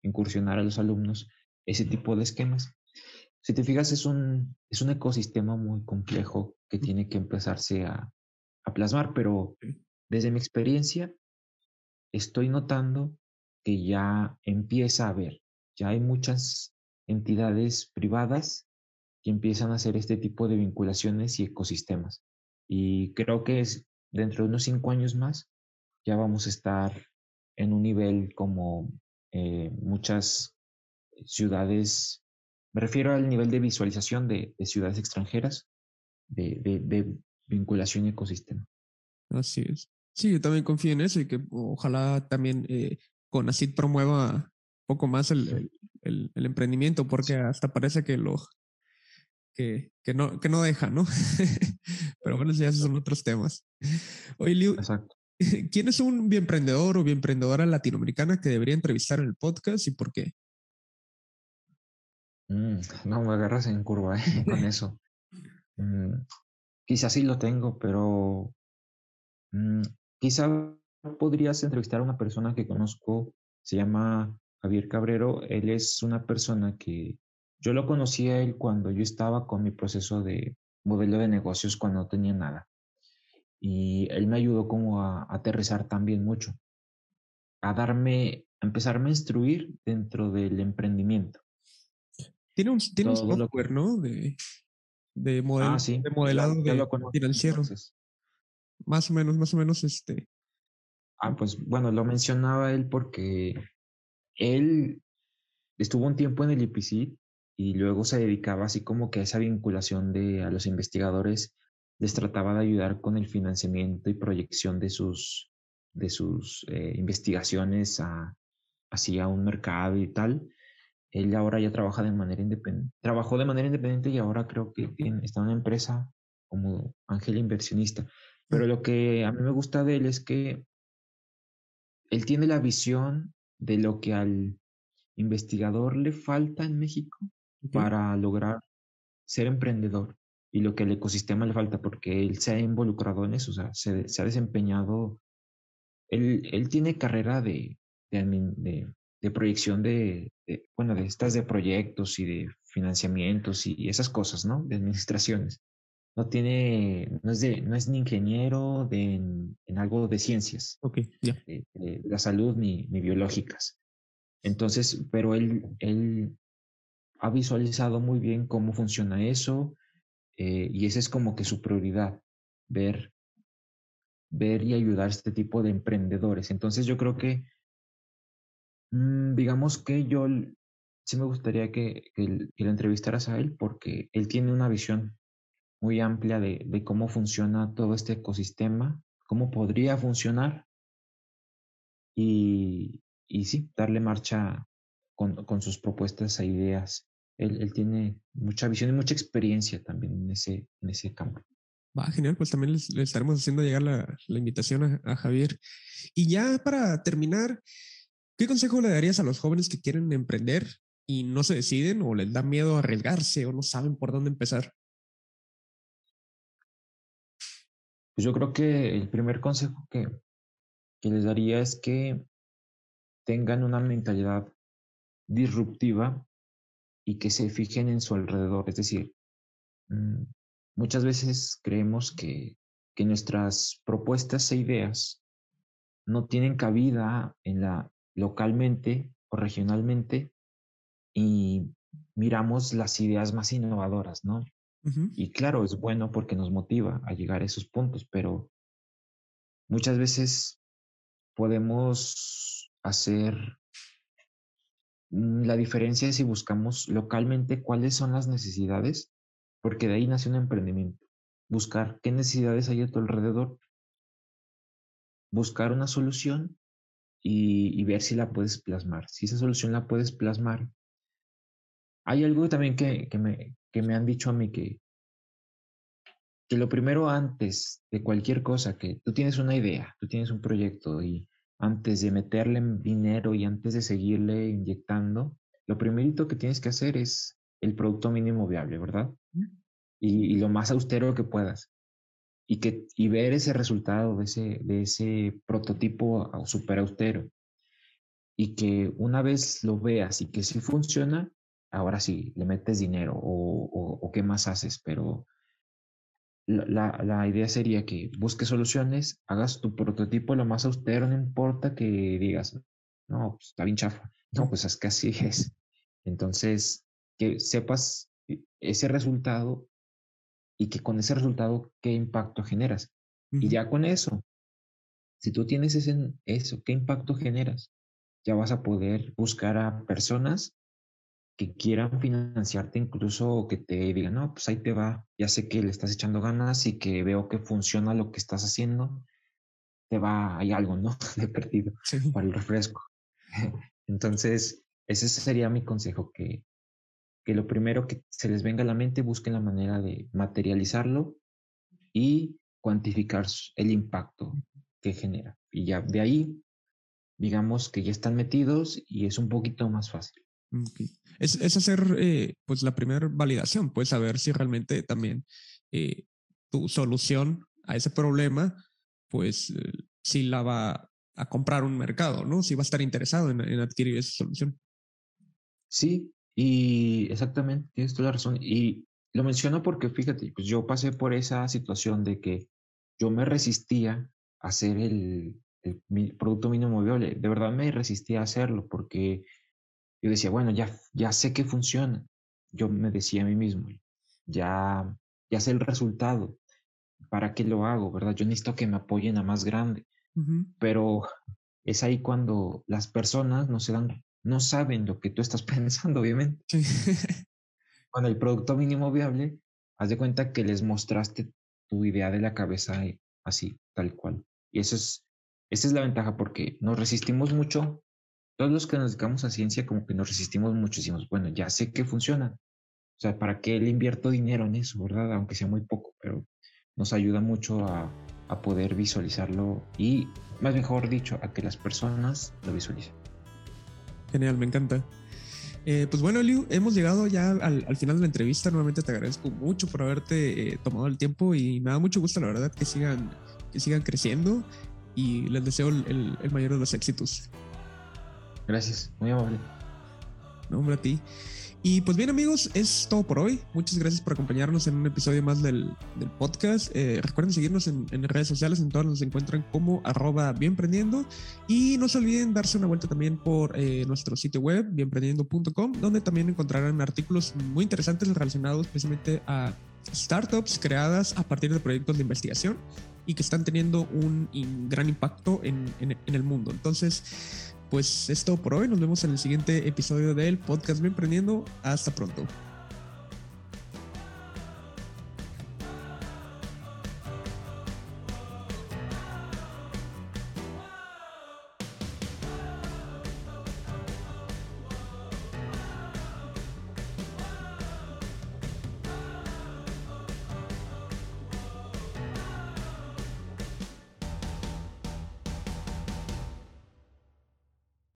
incursionar a los alumnos ese tipo de esquemas. Si te fijas, es un, es un ecosistema muy complejo que tiene que empezarse a, a plasmar, pero desde mi experiencia estoy notando que ya empieza a haber, ya hay muchas entidades privadas que empiezan a hacer este tipo de vinculaciones y ecosistemas. Y creo que es dentro de unos cinco años más, ya vamos a estar en un nivel como eh, muchas ciudades, me refiero al nivel de visualización de, ciudades extranjeras, de, de, vinculación y ecosistema.
Así es. Sí, yo también confío en eso y que ojalá también eh, con ACID promueva un poco más el, el, el, emprendimiento, porque hasta parece que lo que, que, no, que no deja, ¿no? Pero bueno, ya esos son otros temas. Oye, Liu, Exacto. ¿quién es un bien emprendedor o bien emprendedora latinoamericana que debería entrevistar en el podcast y por qué?
Mm, no me agarras en curva ¿eh? con eso. Mm, quizás sí lo tengo, pero mm, quizá podrías entrevistar a una persona que conozco, se llama Javier Cabrero. Él es una persona que yo lo conocí a él cuando yo estaba con mi proceso de modelo de negocios cuando no tenía nada. Y él me ayudó como a, aterrizar también mucho, a darme, a empezarme a instruir dentro del emprendimiento.
Tiene un, tiene software, ¿no? De, de, ah, de modelado de financiero. Más o menos, más o menos este.
Ah, pues bueno, lo mencionaba él porque él estuvo un tiempo en el IPC y luego se dedicaba así como que a esa vinculación de a los investigadores les trataba de ayudar con el financiamiento y proyección de sus de sus eh, investigaciones a, hacia un mercado y tal él ahora ya trabaja de manera independiente. Trabajó de manera independiente y ahora creo que está en una empresa como ángel inversionista. Pero lo que a mí me gusta de él es que él tiene la visión de lo que al investigador le falta en México para lograr ser emprendedor y lo que al ecosistema le falta, porque él se ha involucrado en eso, o sea, se, ha desempeñado. Él, él tiene carrera de, de, de proyección de, bueno, de estas de proyectos y de financiamientos y esas cosas, ¿no? De administraciones. No tiene, no es, de, no es ni ingeniero de, en, algo de ciencias,
ok ya.
de, la salud ni, ni, biológicas. Entonces, pero él, él ha visualizado muy bien cómo funciona eso eh, y esa es como que su prioridad, ver, ver y ayudar a este tipo de emprendedores. Entonces yo creo que digamos que yo sí me gustaría que, que, lo entrevistaras a él porque él tiene una visión muy amplia de, cómo funciona todo este ecosistema, cómo podría funcionar y, y sí, darle marcha con, con, sus propuestas e ideas. Él, él, tiene mucha visión y mucha experiencia también en ese, en ese campo.
Va, genial, pues también les estaremos haciendo llegar la, la invitación a, a, Javier. Y ya para terminar, ¿qué consejo le darías a los jóvenes que quieren emprender y no se deciden o les da miedo arriesgarse o no saben por dónde empezar?
Pues yo creo que el primer consejo que, que les daría es que tengan una mentalidad disruptiva y que se fijen en su alrededor. Es decir, mm, muchas veces creemos que, que nuestras propuestas e ideas no tienen cabida en la localmente o regionalmente y miramos las ideas más innovadoras, ¿no? Y claro, es bueno porque nos motiva a llegar a esos puntos, pero muchas veces podemos hacer la diferencia si buscamos localmente cuáles son las necesidades, porque de ahí nace un emprendimiento. Buscar qué necesidades hay a tu alrededor, buscar una solución y, y ver si la puedes plasmar. Si esa solución la puedes plasmar, hay algo también que, que, me, que me han dicho a mí que, que lo primero antes de cualquier cosa, que tú tienes una idea, tú tienes un proyecto y antes de meterle dinero y antes de seguirle inyectando, lo primerito que tienes que hacer es el producto mínimo viable, ¿verdad? Y, y lo más austero que puedas. Y, que, y ver ese resultado de ese, de ese prototipo súper austero. Y que una vez lo veas y que sí funciona, ahora sí, le metes dinero o, o, qué más haces, pero la, la, idea sería que busques soluciones, hagas tu prototipo lo más austero, no importa que digas, no, pues está bien chafa. No, pues es que así es. Entonces, que sepas ese resultado y que con ese resultado, qué impacto generas. Uh -huh. Y ya con eso, si tú tienes ese, eso, qué impacto generas, ya vas a poder buscar a personas que quieran financiarte incluso que te digan, no, pues ahí te va, ya sé que le estás echando ganas y que veo que funciona lo que estás haciendo, te va, hay algo, ¿no? De perdido sí. para el refresco. Entonces, ese sería mi consejo, que, que lo primero que se les venga a la mente, busquen la manera de materializarlo y cuantificar el impacto que genera. Y ya de ahí, digamos que ya están metidos y es un poquito más fácil.
Okay. Es, es, hacer eh, pues la primera validación, pues saber si realmente también eh, tu solución a ese problema, pues eh, si la va a comprar un mercado, ¿no? Si va a estar interesado en, en, adquirir esa solución.
Sí, y exactamente, tienes toda la razón. Y lo menciono porque fíjate, pues yo pasé por esa situación de que yo me resistía a hacer el, el, el producto mínimo viable. De verdad me resistía a hacerlo porque yo decía, bueno, ya, ya sé que funciona. Yo me decía a mí mismo, ya, ya sé el resultado. ¿Para qué lo hago? ¿Verdad? Yo necesito que me apoyen a más grande. Uh -huh. Pero es ahí cuando las personas no se dan, no saben lo que tú estás pensando, obviamente. Sí. cuando el producto mínimo viable, haz de cuenta que les mostraste tu idea de la cabeza así, tal cual. Y eso es, esa es la ventaja porque nos resistimos mucho todos los que nos dedicamos a ciencia como que nos resistimos mucho, decimos, bueno, ya sé que funciona. O sea, ¿para qué le invierto dinero en eso, verdad? Aunque sea muy poco, pero nos ayuda mucho a, a poder visualizarlo y, más mejor dicho, a que las personas lo visualicen.
Genial, me encanta. Eh, pues bueno, Liu, hemos llegado ya al, al, final de la entrevista. Nuevamente te agradezco mucho por haberte eh, tomado el tiempo y me da mucho gusto, la verdad, que sigan, que sigan creciendo y les deseo el, el mayor de los éxitos.
Gracias, muy amable.
No, hombre, a ti. Y pues bien amigos, es todo por hoy. Muchas gracias por acompañarnos en un episodio más del, podcast. Eh, recuerden seguirnos en, redes sociales, en todas nos encuentran como bienprendiendo. Y no se olviden darse una vuelta también por eh, nuestro sitio web, bienprendiendo.com, donde también encontrarán artículos muy interesantes relacionados precisamente a startups creadas a partir de proyectos de investigación y que están teniendo un gran impacto en el mundo. Entonces, pues es todo por hoy. Nos vemos en el siguiente episodio del podcast Emprendiendo. Hasta pronto.